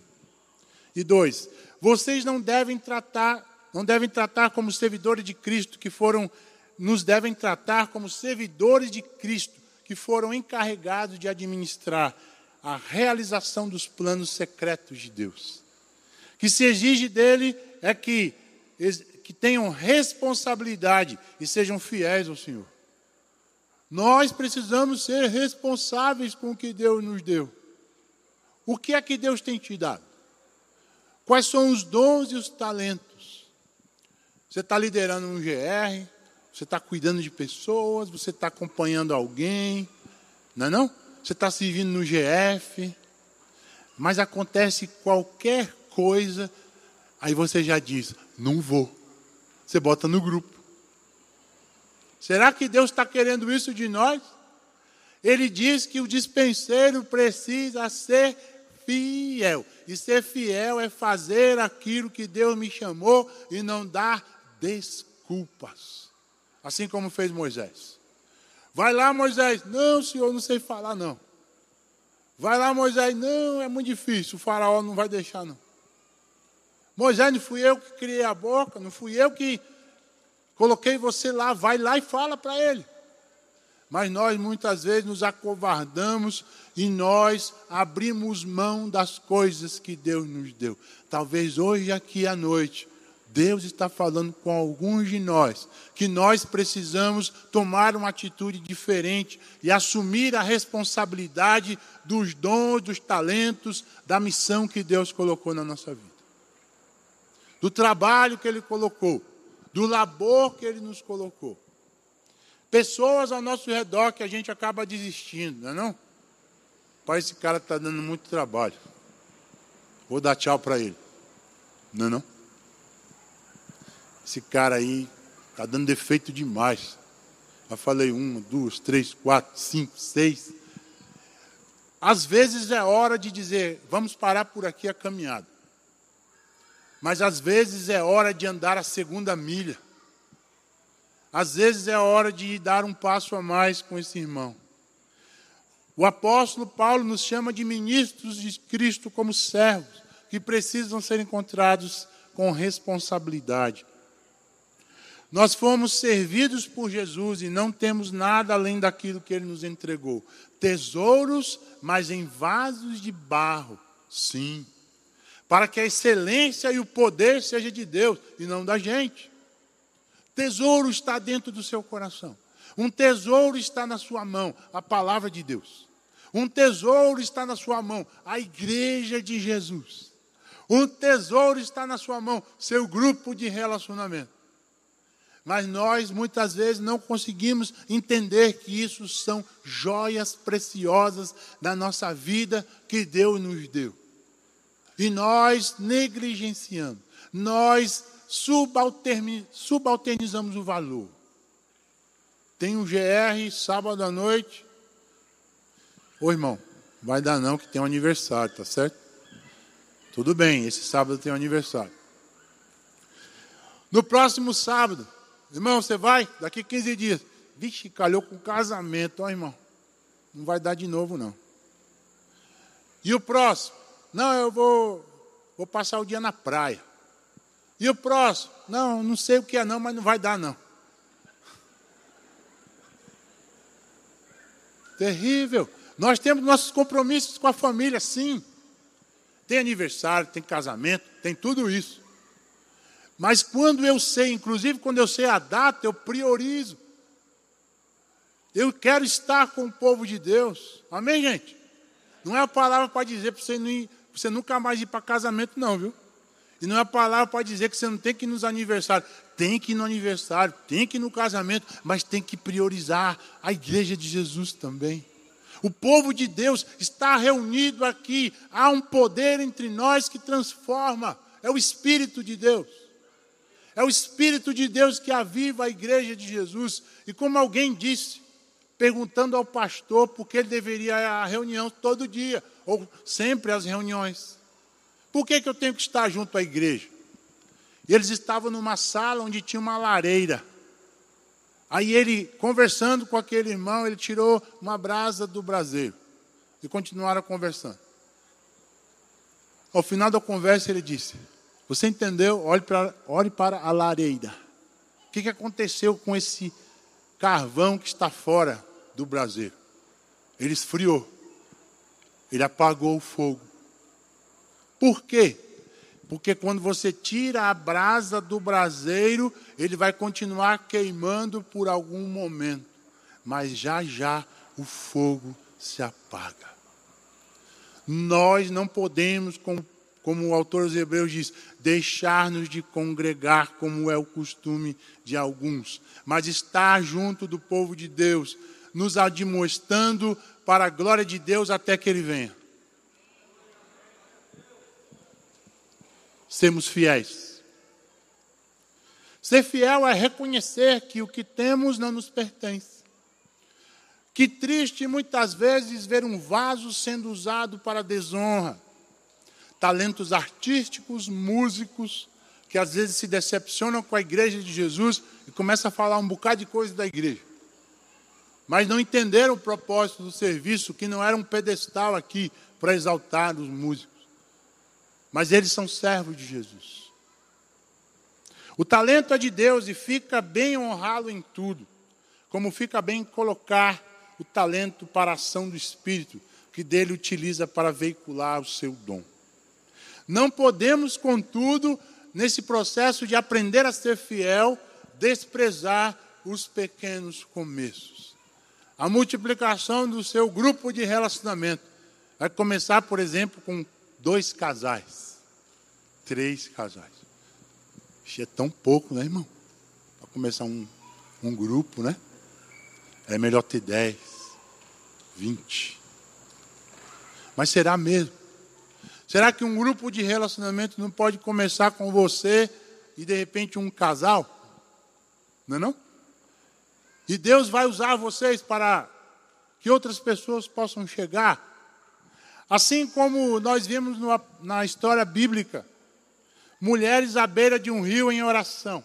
e 2. Vocês não devem tratar, não devem tratar como servidores de Cristo que foram nos devem tratar como servidores de Cristo que foram encarregados de administrar a realização dos planos secretos de Deus. Que se exige dele é que, que tenham responsabilidade e sejam fiéis ao Senhor. Nós precisamos ser responsáveis com o que Deus nos deu. O que é que Deus tem te dado? Quais são os dons e os talentos? Você está liderando um GR, você está cuidando de pessoas, você está acompanhando alguém, não é não? Você está servindo no GF, mas acontece qualquer coisa, aí você já diz, não vou. Você bota no grupo. Será que Deus está querendo isso de nós? Ele diz que o dispenseiro precisa ser fiel. E ser fiel é fazer aquilo que Deus me chamou e não dar desculpas. Assim como fez Moisés. Vai lá, Moisés. Não, senhor, não sei falar, não. Vai lá, Moisés. Não, é muito difícil. O faraó não vai deixar, não. Moisés, não fui eu que criei a boca, não fui eu que coloquei você lá. Vai lá e fala para ele. Mas nós muitas vezes nos acovardamos e nós abrimos mão das coisas que Deus nos deu. Talvez hoje, aqui à noite, Deus está falando com alguns de nós que nós precisamos tomar uma atitude diferente e assumir a responsabilidade dos dons, dos talentos, da missão que Deus colocou na nossa vida. Do trabalho que Ele colocou, do labor que Ele nos colocou. Pessoas ao nosso redor que a gente acaba desistindo, não é não? Pai, esse cara está dando muito trabalho. Vou dar tchau para ele. Não é não? Esse cara aí está dando defeito demais. Já falei uma, duas, três, quatro, cinco, seis. Às vezes é hora de dizer, vamos parar por aqui a caminhada. Mas às vezes é hora de andar a segunda milha. Às vezes é hora de dar um passo a mais com esse irmão. O apóstolo Paulo nos chama de ministros de Cristo como servos, que precisam ser encontrados com responsabilidade. Nós fomos servidos por Jesus e não temos nada além daquilo que ele nos entregou. Tesouros, mas em vasos de barro, sim. Para que a excelência e o poder seja de Deus e não da gente. Tesouro está dentro do seu coração. Um tesouro está na sua mão, a palavra de Deus. Um tesouro está na sua mão, a igreja de Jesus. Um tesouro está na sua mão, seu grupo de relacionamento. Mas nós muitas vezes não conseguimos entender que isso são joias preciosas da nossa vida que Deus nos deu. E nós negligenciamos, nós subalternizamos o valor. Tem um GR sábado à noite. Ô irmão, vai dar não que tem um aniversário, tá certo? Tudo bem, esse sábado tem um aniversário. No próximo sábado, irmão, você vai? Daqui 15 dias. Vixe, calhou com casamento, ó irmão. Não vai dar de novo, não. E o próximo? Não, eu vou, vou passar o dia na praia. E o próximo? Não, não sei o que é não, mas não vai dar não. Terrível. Nós temos nossos compromissos com a família, sim. Tem aniversário, tem casamento, tem tudo isso. Mas quando eu sei, inclusive quando eu sei a data, eu priorizo. Eu quero estar com o povo de Deus. Amém, gente? Não é a palavra para dizer para você, você nunca mais ir para casamento, não, viu? E não é a palavra para dizer que você não tem que ir nos aniversários. Tem que ir no aniversário, tem que ir no casamento, mas tem que priorizar a igreja de Jesus também. O povo de Deus está reunido aqui. Há um poder entre nós que transforma. É o Espírito de Deus. É o Espírito de Deus que aviva a igreja de Jesus. E como alguém disse, perguntando ao pastor por que ele deveria ir à reunião todo dia, ou sempre às reuniões. Por que, que eu tenho que estar junto à igreja? E eles estavam numa sala onde tinha uma lareira. Aí ele, conversando com aquele irmão, ele tirou uma brasa do braseiro. E continuaram conversando. Ao final da conversa, ele disse: Você entendeu? Olhe para, olhe para a lareira. O que, que aconteceu com esse carvão que está fora do braseiro? Ele esfriou. Ele apagou o fogo. Por quê? Porque quando você tira a brasa do braseiro, ele vai continuar queimando por algum momento, mas já já o fogo se apaga. Nós não podemos, como, como o autor dos Hebreus diz, deixar-nos de congregar como é o costume de alguns, mas estar junto do povo de Deus, nos admoestando para a glória de Deus até que ele venha. Sermos fiéis. Ser fiel é reconhecer que o que temos não nos pertence. Que triste muitas vezes ver um vaso sendo usado para desonra. Talentos artísticos, músicos, que às vezes se decepcionam com a igreja de Jesus e começam a falar um bocado de coisa da igreja. Mas não entenderam o propósito do serviço, que não era um pedestal aqui para exaltar os músicos mas eles são servos de Jesus. O talento é de Deus e fica bem honrá-lo em tudo, como fica bem colocar o talento para a ação do Espírito, que dele utiliza para veicular o seu dom. Não podemos, contudo, nesse processo de aprender a ser fiel, desprezar os pequenos começos. A multiplicação do seu grupo de relacionamento vai começar, por exemplo, com dois casais, três casais. Isso é tão pouco, né, irmão? Para começar um, um grupo, né? É melhor ter dez, vinte. Mas será mesmo? Será que um grupo de relacionamento não pode começar com você e de repente um casal? Não é não? E Deus vai usar vocês para que outras pessoas possam chegar Assim como nós vimos na história bíblica, mulheres à beira de um rio em oração.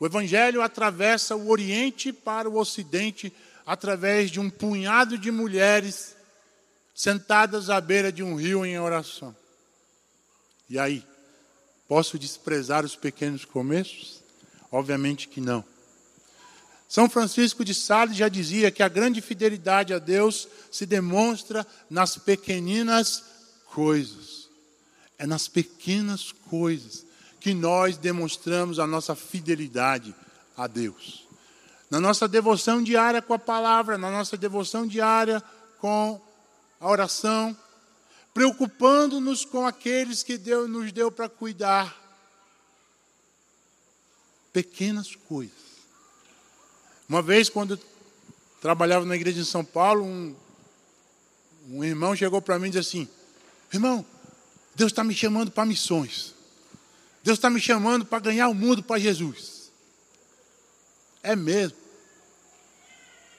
O Evangelho atravessa o Oriente para o Ocidente através de um punhado de mulheres sentadas à beira de um rio em oração. E aí, posso desprezar os pequenos começos? Obviamente que não. São Francisco de Sales já dizia que a grande fidelidade a Deus se demonstra nas pequeninas coisas. É nas pequenas coisas que nós demonstramos a nossa fidelidade a Deus. na nossa devoção diária com a palavra, na nossa devoção diária com a oração, preocupando-nos com aqueles que Deus nos deu para cuidar. Pequenas coisas. Uma vez, quando trabalhava na igreja em São Paulo, um, um irmão chegou para mim e disse assim: Irmão, Deus está me chamando para missões. Deus está me chamando para ganhar o mundo para Jesus. É mesmo.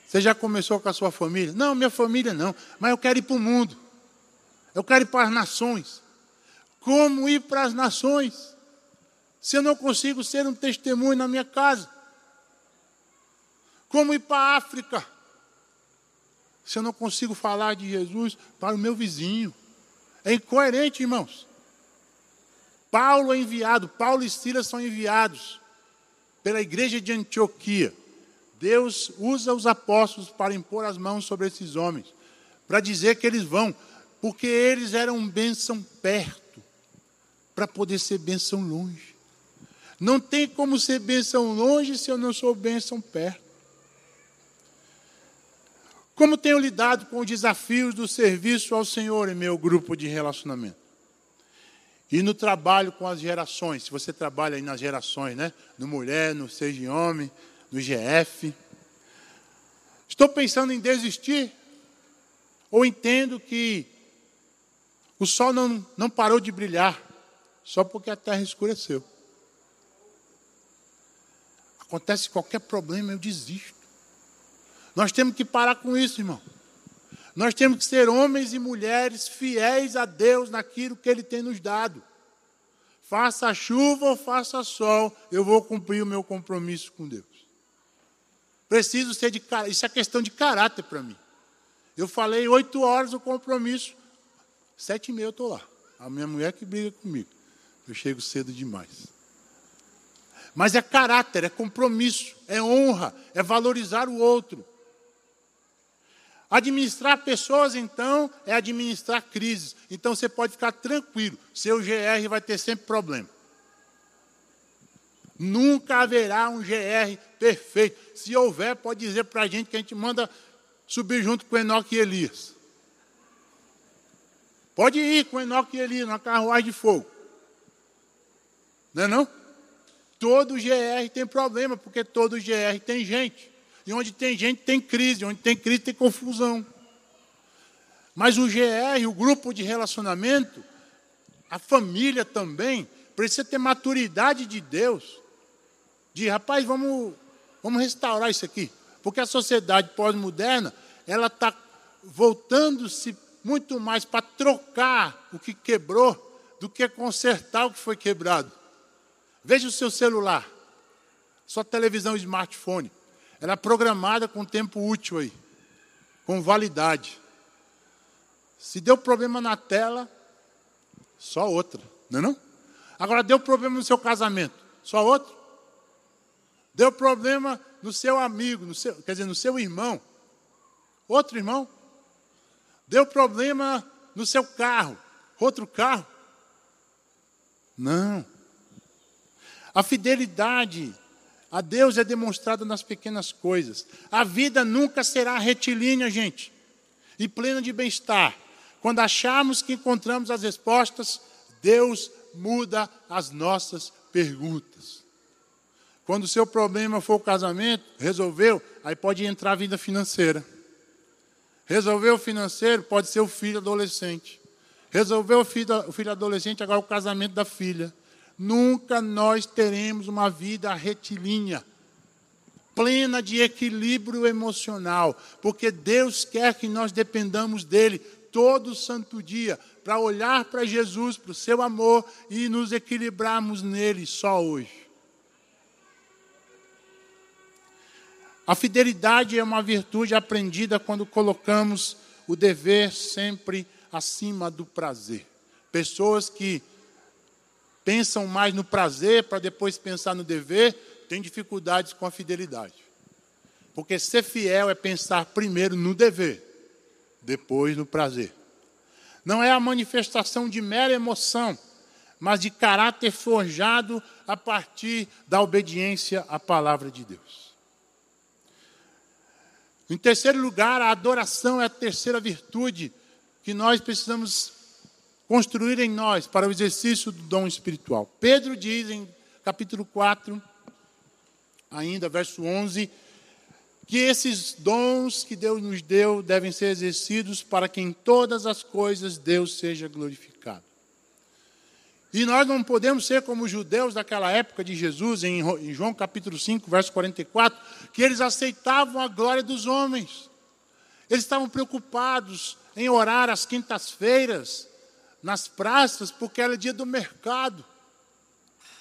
Você já começou com a sua família? Não, minha família não, mas eu quero ir para o mundo. Eu quero ir para as nações. Como ir para as nações? Se eu não consigo ser um testemunho na minha casa? Como ir para a África? Se eu não consigo falar de Jesus para o meu vizinho? É incoerente, irmãos. Paulo é enviado, Paulo e Silas são enviados pela igreja de Antioquia. Deus usa os apóstolos para impor as mãos sobre esses homens, para dizer que eles vão, porque eles eram bênção perto, para poder ser bênção longe. Não tem como ser bênção longe se eu não sou bênção perto. Como tenho lidado com os desafios do serviço ao Senhor em meu grupo de relacionamento? E no trabalho com as gerações, se você trabalha aí nas gerações, né? No mulher, no seja homem, no GF. Estou pensando em desistir? Ou entendo que o sol não, não parou de brilhar só porque a terra escureceu? Acontece qualquer problema, eu desisto. Nós temos que parar com isso, irmão. Nós temos que ser homens e mulheres fiéis a Deus naquilo que Ele tem nos dado. Faça chuva ou faça sol, eu vou cumprir o meu compromisso com Deus. Preciso ser de caráter. Isso é questão de caráter para mim. Eu falei oito horas o compromisso, sete e meia eu estou lá. A minha mulher que briga comigo. Eu chego cedo demais. Mas é caráter, é compromisso, é honra, é valorizar o outro. Administrar pessoas, então, é administrar crises. Então você pode ficar tranquilo, seu GR vai ter sempre problema. Nunca haverá um GR perfeito. Se houver, pode dizer para a gente que a gente manda subir junto com Enoque e Elias. Pode ir com Enoque e Elias na carruagem de fogo. Não é não? Todo GR tem problema, porque todo GR tem gente. E onde tem gente, tem crise. Onde tem crise, tem confusão. Mas o GR, o grupo de relacionamento, a família também, precisa ter maturidade de Deus. De, rapaz, vamos, vamos restaurar isso aqui. Porque a sociedade pós-moderna, ela está voltando-se muito mais para trocar o que quebrou do que consertar o que foi quebrado. Veja o seu celular, sua televisão smartphone. Ela é programada com tempo útil aí, com validade. Se deu problema na tela, só outra, não é não? Agora deu problema no seu casamento, só outro. Deu problema no seu amigo, no seu, quer dizer, no seu irmão, outro irmão. Deu problema no seu carro, outro carro. Não. A fidelidade a Deus é demonstrada nas pequenas coisas. A vida nunca será retilínea, gente, e plena de bem-estar. Quando acharmos que encontramos as respostas, Deus muda as nossas perguntas. Quando o seu problema for o casamento, resolveu, aí pode entrar a vida financeira. Resolveu o financeiro, pode ser o filho adolescente. Resolveu o filho, o filho adolescente, agora o casamento da filha nunca nós teremos uma vida retilínea, plena de equilíbrio emocional, porque Deus quer que nós dependamos dele todo santo dia, para olhar para Jesus, para o seu amor e nos equilibrarmos nele só hoje. A fidelidade é uma virtude aprendida quando colocamos o dever sempre acima do prazer. Pessoas que pensam mais no prazer para depois pensar no dever, têm dificuldades com a fidelidade. Porque ser fiel é pensar primeiro no dever, depois no prazer. Não é a manifestação de mera emoção, mas de caráter forjado a partir da obediência à palavra de Deus. Em terceiro lugar, a adoração é a terceira virtude que nós precisamos construir em nós para o exercício do dom espiritual. Pedro diz em capítulo 4, ainda verso 11, que esses dons que Deus nos deu devem ser exercidos para que em todas as coisas Deus seja glorificado. E nós não podemos ser como os judeus daquela época de Jesus, em João capítulo 5, verso 44, que eles aceitavam a glória dos homens. Eles estavam preocupados em orar às quintas-feiras, nas praças, porque era dia do mercado.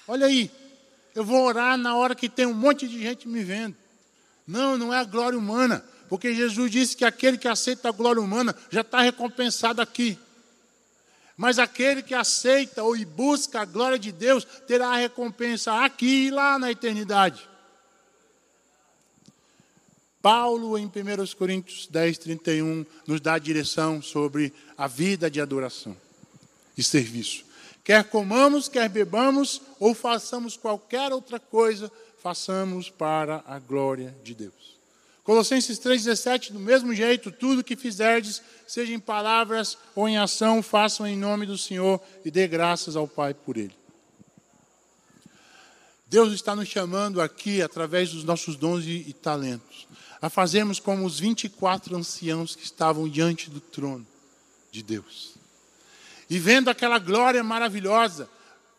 Olha aí, eu vou orar na hora que tem um monte de gente me vendo. Não, não é a glória humana, porque Jesus disse que aquele que aceita a glória humana já está recompensado aqui. Mas aquele que aceita ou busca a glória de Deus terá a recompensa aqui e lá na eternidade. Paulo, em 1 Coríntios 10, 31, nos dá a direção sobre a vida de adoração e serviço. Quer comamos, quer bebamos, ou façamos qualquer outra coisa, façamos para a glória de Deus. Colossenses 3,17, do mesmo jeito, tudo que fizerdes, seja em palavras ou em ação, façam em nome do Senhor e dê graças ao Pai por ele. Deus está nos chamando aqui, através dos nossos dons e, talentos, a fazermos como os 24 anciãos que estavam diante do trono de Deus. E vendo aquela glória maravilhosa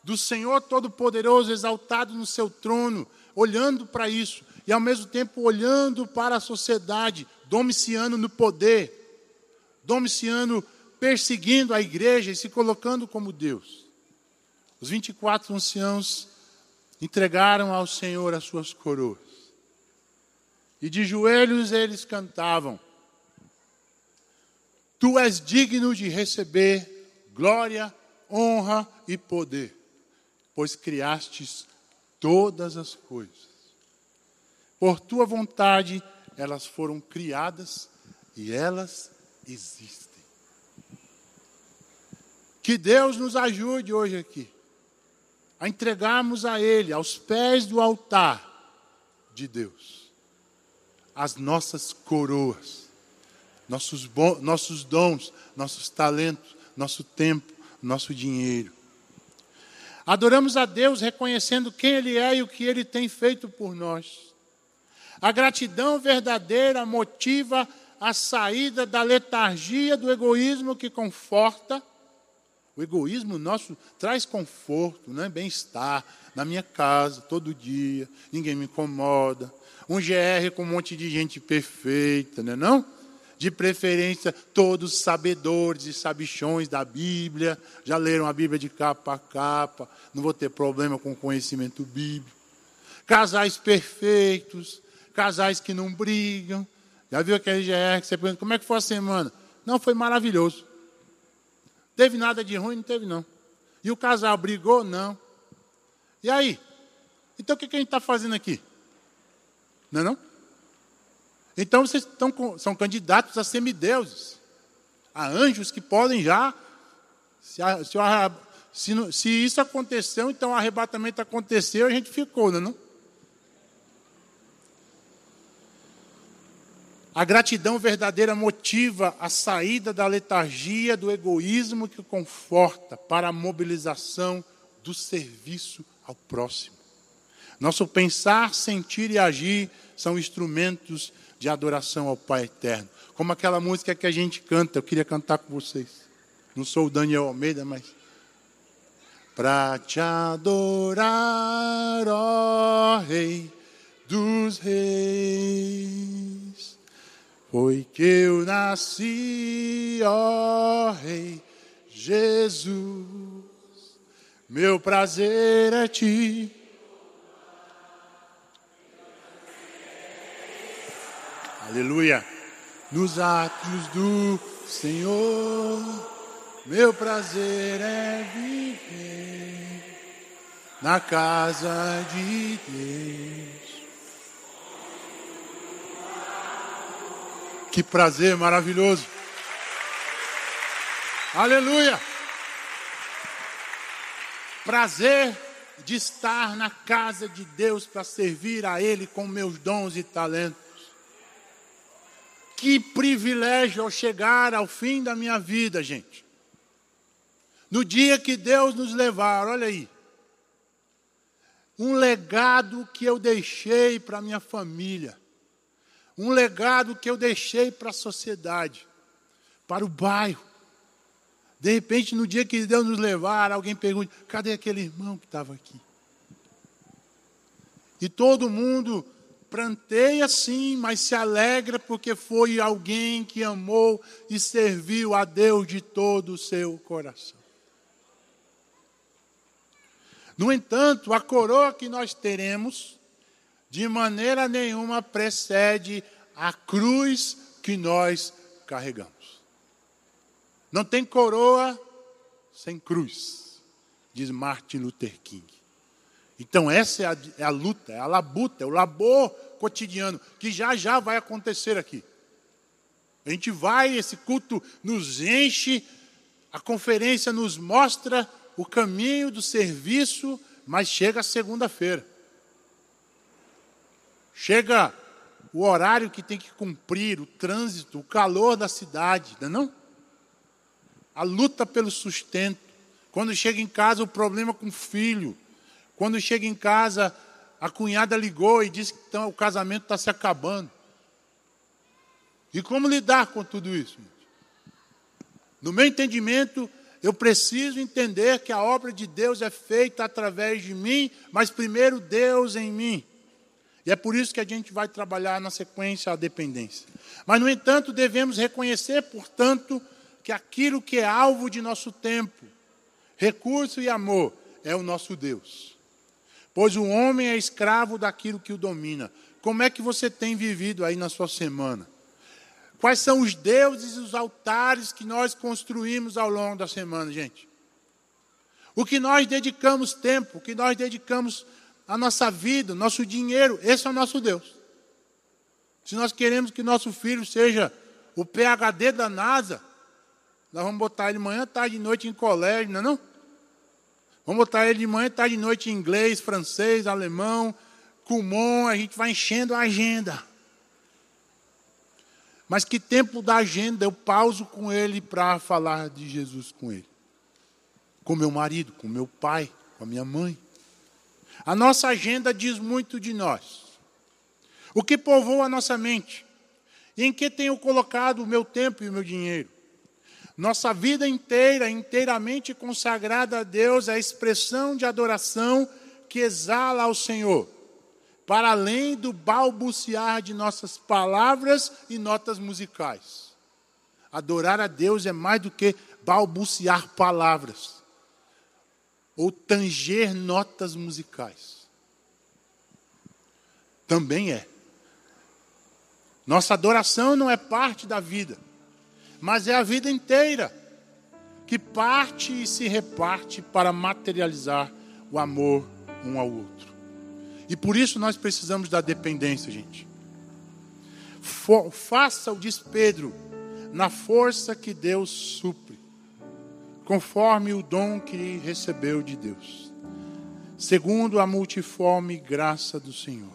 do Senhor Todo-Poderoso exaltado no seu trono, olhando para isso, e ao mesmo tempo olhando para a sociedade, Domiciano no poder, Domiciano perseguindo a igreja e se colocando como Deus. Os 24 anciãos entregaram ao Senhor as suas coroas. E de joelhos eles cantavam: Tu és digno de receber glória, honra e poder, pois criastes todas as coisas. Por tua vontade elas foram criadas e elas existem. Que Deus nos ajude hoje aqui a entregarmos a Ele, aos pés do altar de Deus, as nossas coroas, nossos, nossos dons, nossos talentos, nosso tempo, nosso dinheiro. Adoramos a Deus reconhecendo quem Ele é e o que Ele tem feito por nós. A gratidão verdadeira motiva a saída da letargia do egoísmo que conforta. O egoísmo nosso traz conforto, né? bem-estar na minha casa, todo dia, ninguém me incomoda. Um GR com um monte de gente perfeita, não é não? De preferência, todos sabedores e sabichões da Bíblia, já leram a Bíblia de capa a capa, não vou ter problema com conhecimento bíblico. Casais perfeitos, casais que não brigam. Já viu aquele GR que você pergunta, como é que foi a semana? Não, foi maravilhoso. Teve nada de ruim? Não teve, não. E o casal brigou? Não. E aí? Então o que a gente está fazendo aqui? Não é não? Então vocês estão, são candidatos a semideuses, a anjos que podem já. Se, se, se, se isso aconteceu, então o arrebatamento aconteceu, a gente ficou, não é não? A gratidão verdadeira motiva a saída da letargia do egoísmo que conforta para a mobilização do serviço ao próximo. Nosso pensar, sentir e agir são instrumentos de adoração ao Pai eterno. Como aquela música que a gente canta, eu queria cantar com vocês. Não sou o Daniel Almeida, mas. Para te adorar, ó Rei dos Reis foi que eu nasci, ó Rei Jesus. Meu prazer é ti. Aleluia. Nos atos do Senhor, meu prazer é viver na casa de Deus. Que prazer maravilhoso. Aleluia. Prazer de estar na casa de Deus para servir a Ele com meus dons e talentos. Que privilégio ao chegar ao fim da minha vida, gente. No dia que Deus nos levar, olha aí. Um legado que eu deixei para minha família. Um legado que eu deixei para a sociedade, para o bairro. De repente, no dia que Deus nos levar, alguém pergunta: cadê aquele irmão que estava aqui? E todo mundo pranteia sim, mas se alegra porque foi alguém que amou e serviu a Deus de todo o seu coração. No entanto, a coroa que nós teremos, de maneira nenhuma precede a cruz que nós carregamos. Não tem coroa sem cruz, diz Martin Luther King. Então, essa é a, é a, luta, é a labuta, é o labor cotidiano, que já já vai acontecer aqui. A gente vai, esse culto nos enche, a conferência nos mostra o caminho do serviço, mas chega segunda-feira. Chega o horário que tem que cumprir, o trânsito, o calor da cidade, não é não? A luta pelo sustento. Quando chega em casa, o problema com o filho. Quando chega em casa, a cunhada ligou e disse que então, o casamento está se acabando. E como lidar com tudo isso? No meu entendimento, eu preciso entender que a obra de Deus é feita através de mim, mas primeiro Deus em mim. E é por isso que a gente vai trabalhar na sequência a dependência. Mas, no entanto, devemos reconhecer, portanto, que aquilo que é alvo de nosso tempo, recurso e amor, é o nosso Deus. Pois o homem é escravo daquilo que o domina. Como é que você tem vivido aí na sua semana? Quais são os deuses e os altares que nós construímos ao longo da semana, gente? O que nós dedicamos tempo, o que nós dedicamos a nossa vida, nosso dinheiro, esse é o nosso Deus. Se nós queremos que nosso filho seja o PhD da NASA, nós vamos botar ele manhã, tarde e noite em colégio, não é não? Vamos botar ele de manhã, tarde e noite em inglês, francês, alemão, Kumon, a gente vai enchendo a agenda. Mas que tempo da agenda eu pauso com ele para falar de Jesus com ele? Com meu marido, com meu pai, com a minha mãe. A nossa agenda diz muito de nós. O que povoa a nossa mente? E em que tenho colocado o meu tempo e o meu dinheiro? Nossa vida inteira, inteiramente consagrada a Deus, é a expressão de adoração que exala ao Senhor para além do balbuciar de nossas palavras e notas musicais. Adorar a Deus é mais do que balbuciar palavras ou tanger notas musicais. Também é. Nossa adoração não é parte da vida, mas é a vida inteira que parte e se reparte para materializar o amor um ao outro. E por isso nós precisamos da dependência, gente. For, faça o despedro na força que Deus supre, conforme o dom que recebeu de Deus, segundo a multiforme graça do Senhor.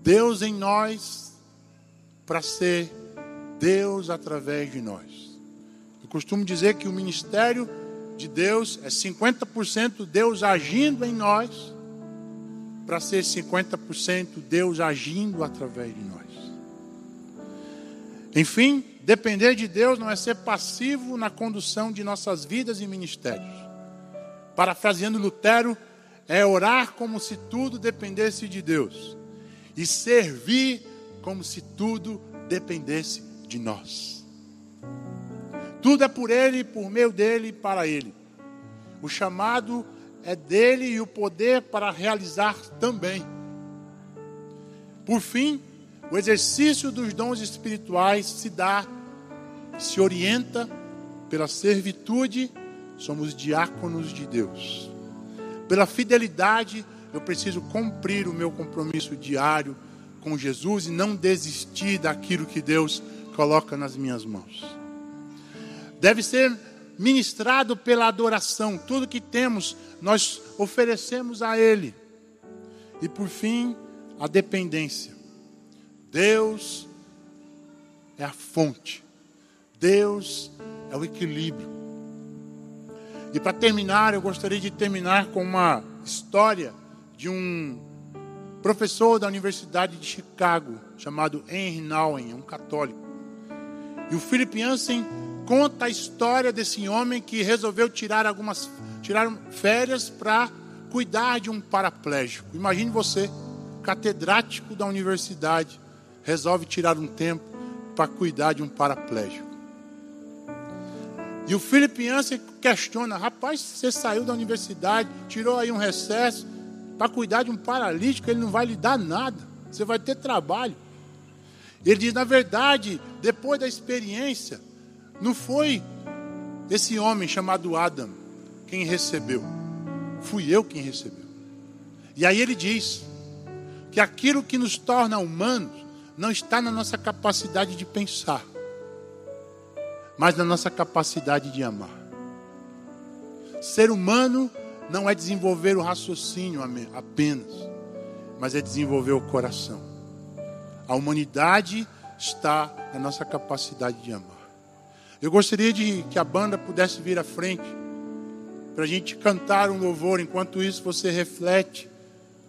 Deus em nós, para ser Deus através de nós. Eu costumo dizer que o ministério de Deus é 50% Deus agindo em nós para ser 50% Deus agindo através de nós. Enfim, depender de Deus não é ser passivo na condução de nossas vidas e ministérios. Parafraseando Lutero, é orar como se tudo dependesse de Deus e servir como se tudo dependesse de nós. Tudo é por Ele, por meio dele e para Ele. O chamado é dele e o poder para realizar também. Por fim, o exercício dos dons espirituais se dá, se orienta pela servitude, somos diáconos de Deus. Pela fidelidade, eu preciso cumprir o meu compromisso diário com Jesus e não desistir daquilo que Deus coloca nas minhas mãos. Deve ser ministrado pela adoração. Tudo que temos, nós oferecemos a Ele. E por fim, a dependência. Deus é a fonte. Deus é o equilíbrio. E para terminar, eu gostaria de terminar com uma história de um professor da Universidade de Chicago, chamado Henry Nouwen, um católico. E o Philip Jansen conta a história desse homem que resolveu tirar algumas tirar férias para cuidar de um paraplégico. Imagine você, catedrático da universidade, resolve tirar um tempo para cuidar de um paraplégico. E o Philip Jansen questiona: rapaz, você saiu da universidade, tirou aí um recesso para cuidar de um paralítico, ele não vai lhe dar nada, você vai ter trabalho. Ele diz: na verdade, depois da experiência, não foi esse homem chamado Adam quem recebeu, fui eu quem recebeu. E aí ele diz que aquilo que nos torna humanos não está na nossa capacidade de pensar, mas na nossa capacidade de amar. Ser humano não é desenvolver o raciocínio apenas, mas é desenvolver o coração. A humanidade está na nossa capacidade de amar. Eu gostaria de que a banda pudesse vir à frente para a gente cantar um louvor. Enquanto isso, você reflete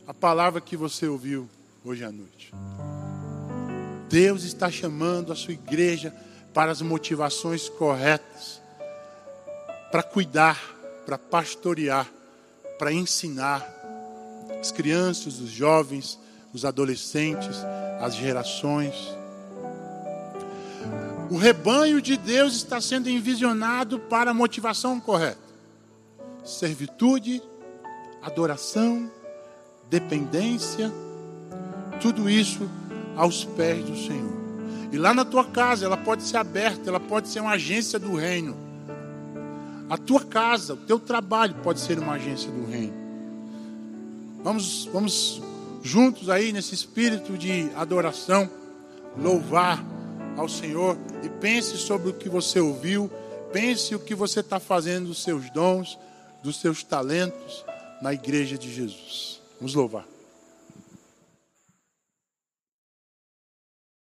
a palavra que você ouviu hoje à noite. Deus está chamando a sua igreja para as motivações corretas, para cuidar, para pastorear, para ensinar as crianças, os jovens, os adolescentes, as gerações. O rebanho de Deus está sendo envisionado para a motivação correta: servitude, adoração, dependência, tudo isso aos pés do Senhor. E lá na tua casa, ela pode ser aberta, ela pode ser uma agência do reino. A tua casa, o teu trabalho pode ser uma agência do reino. Vamos, vamos juntos aí nesse espírito de adoração, louvar ao Senhor e pense sobre o que você ouviu, pense o que você está fazendo dos seus dons, dos seus talentos na igreja de Jesus. Vamos louvar.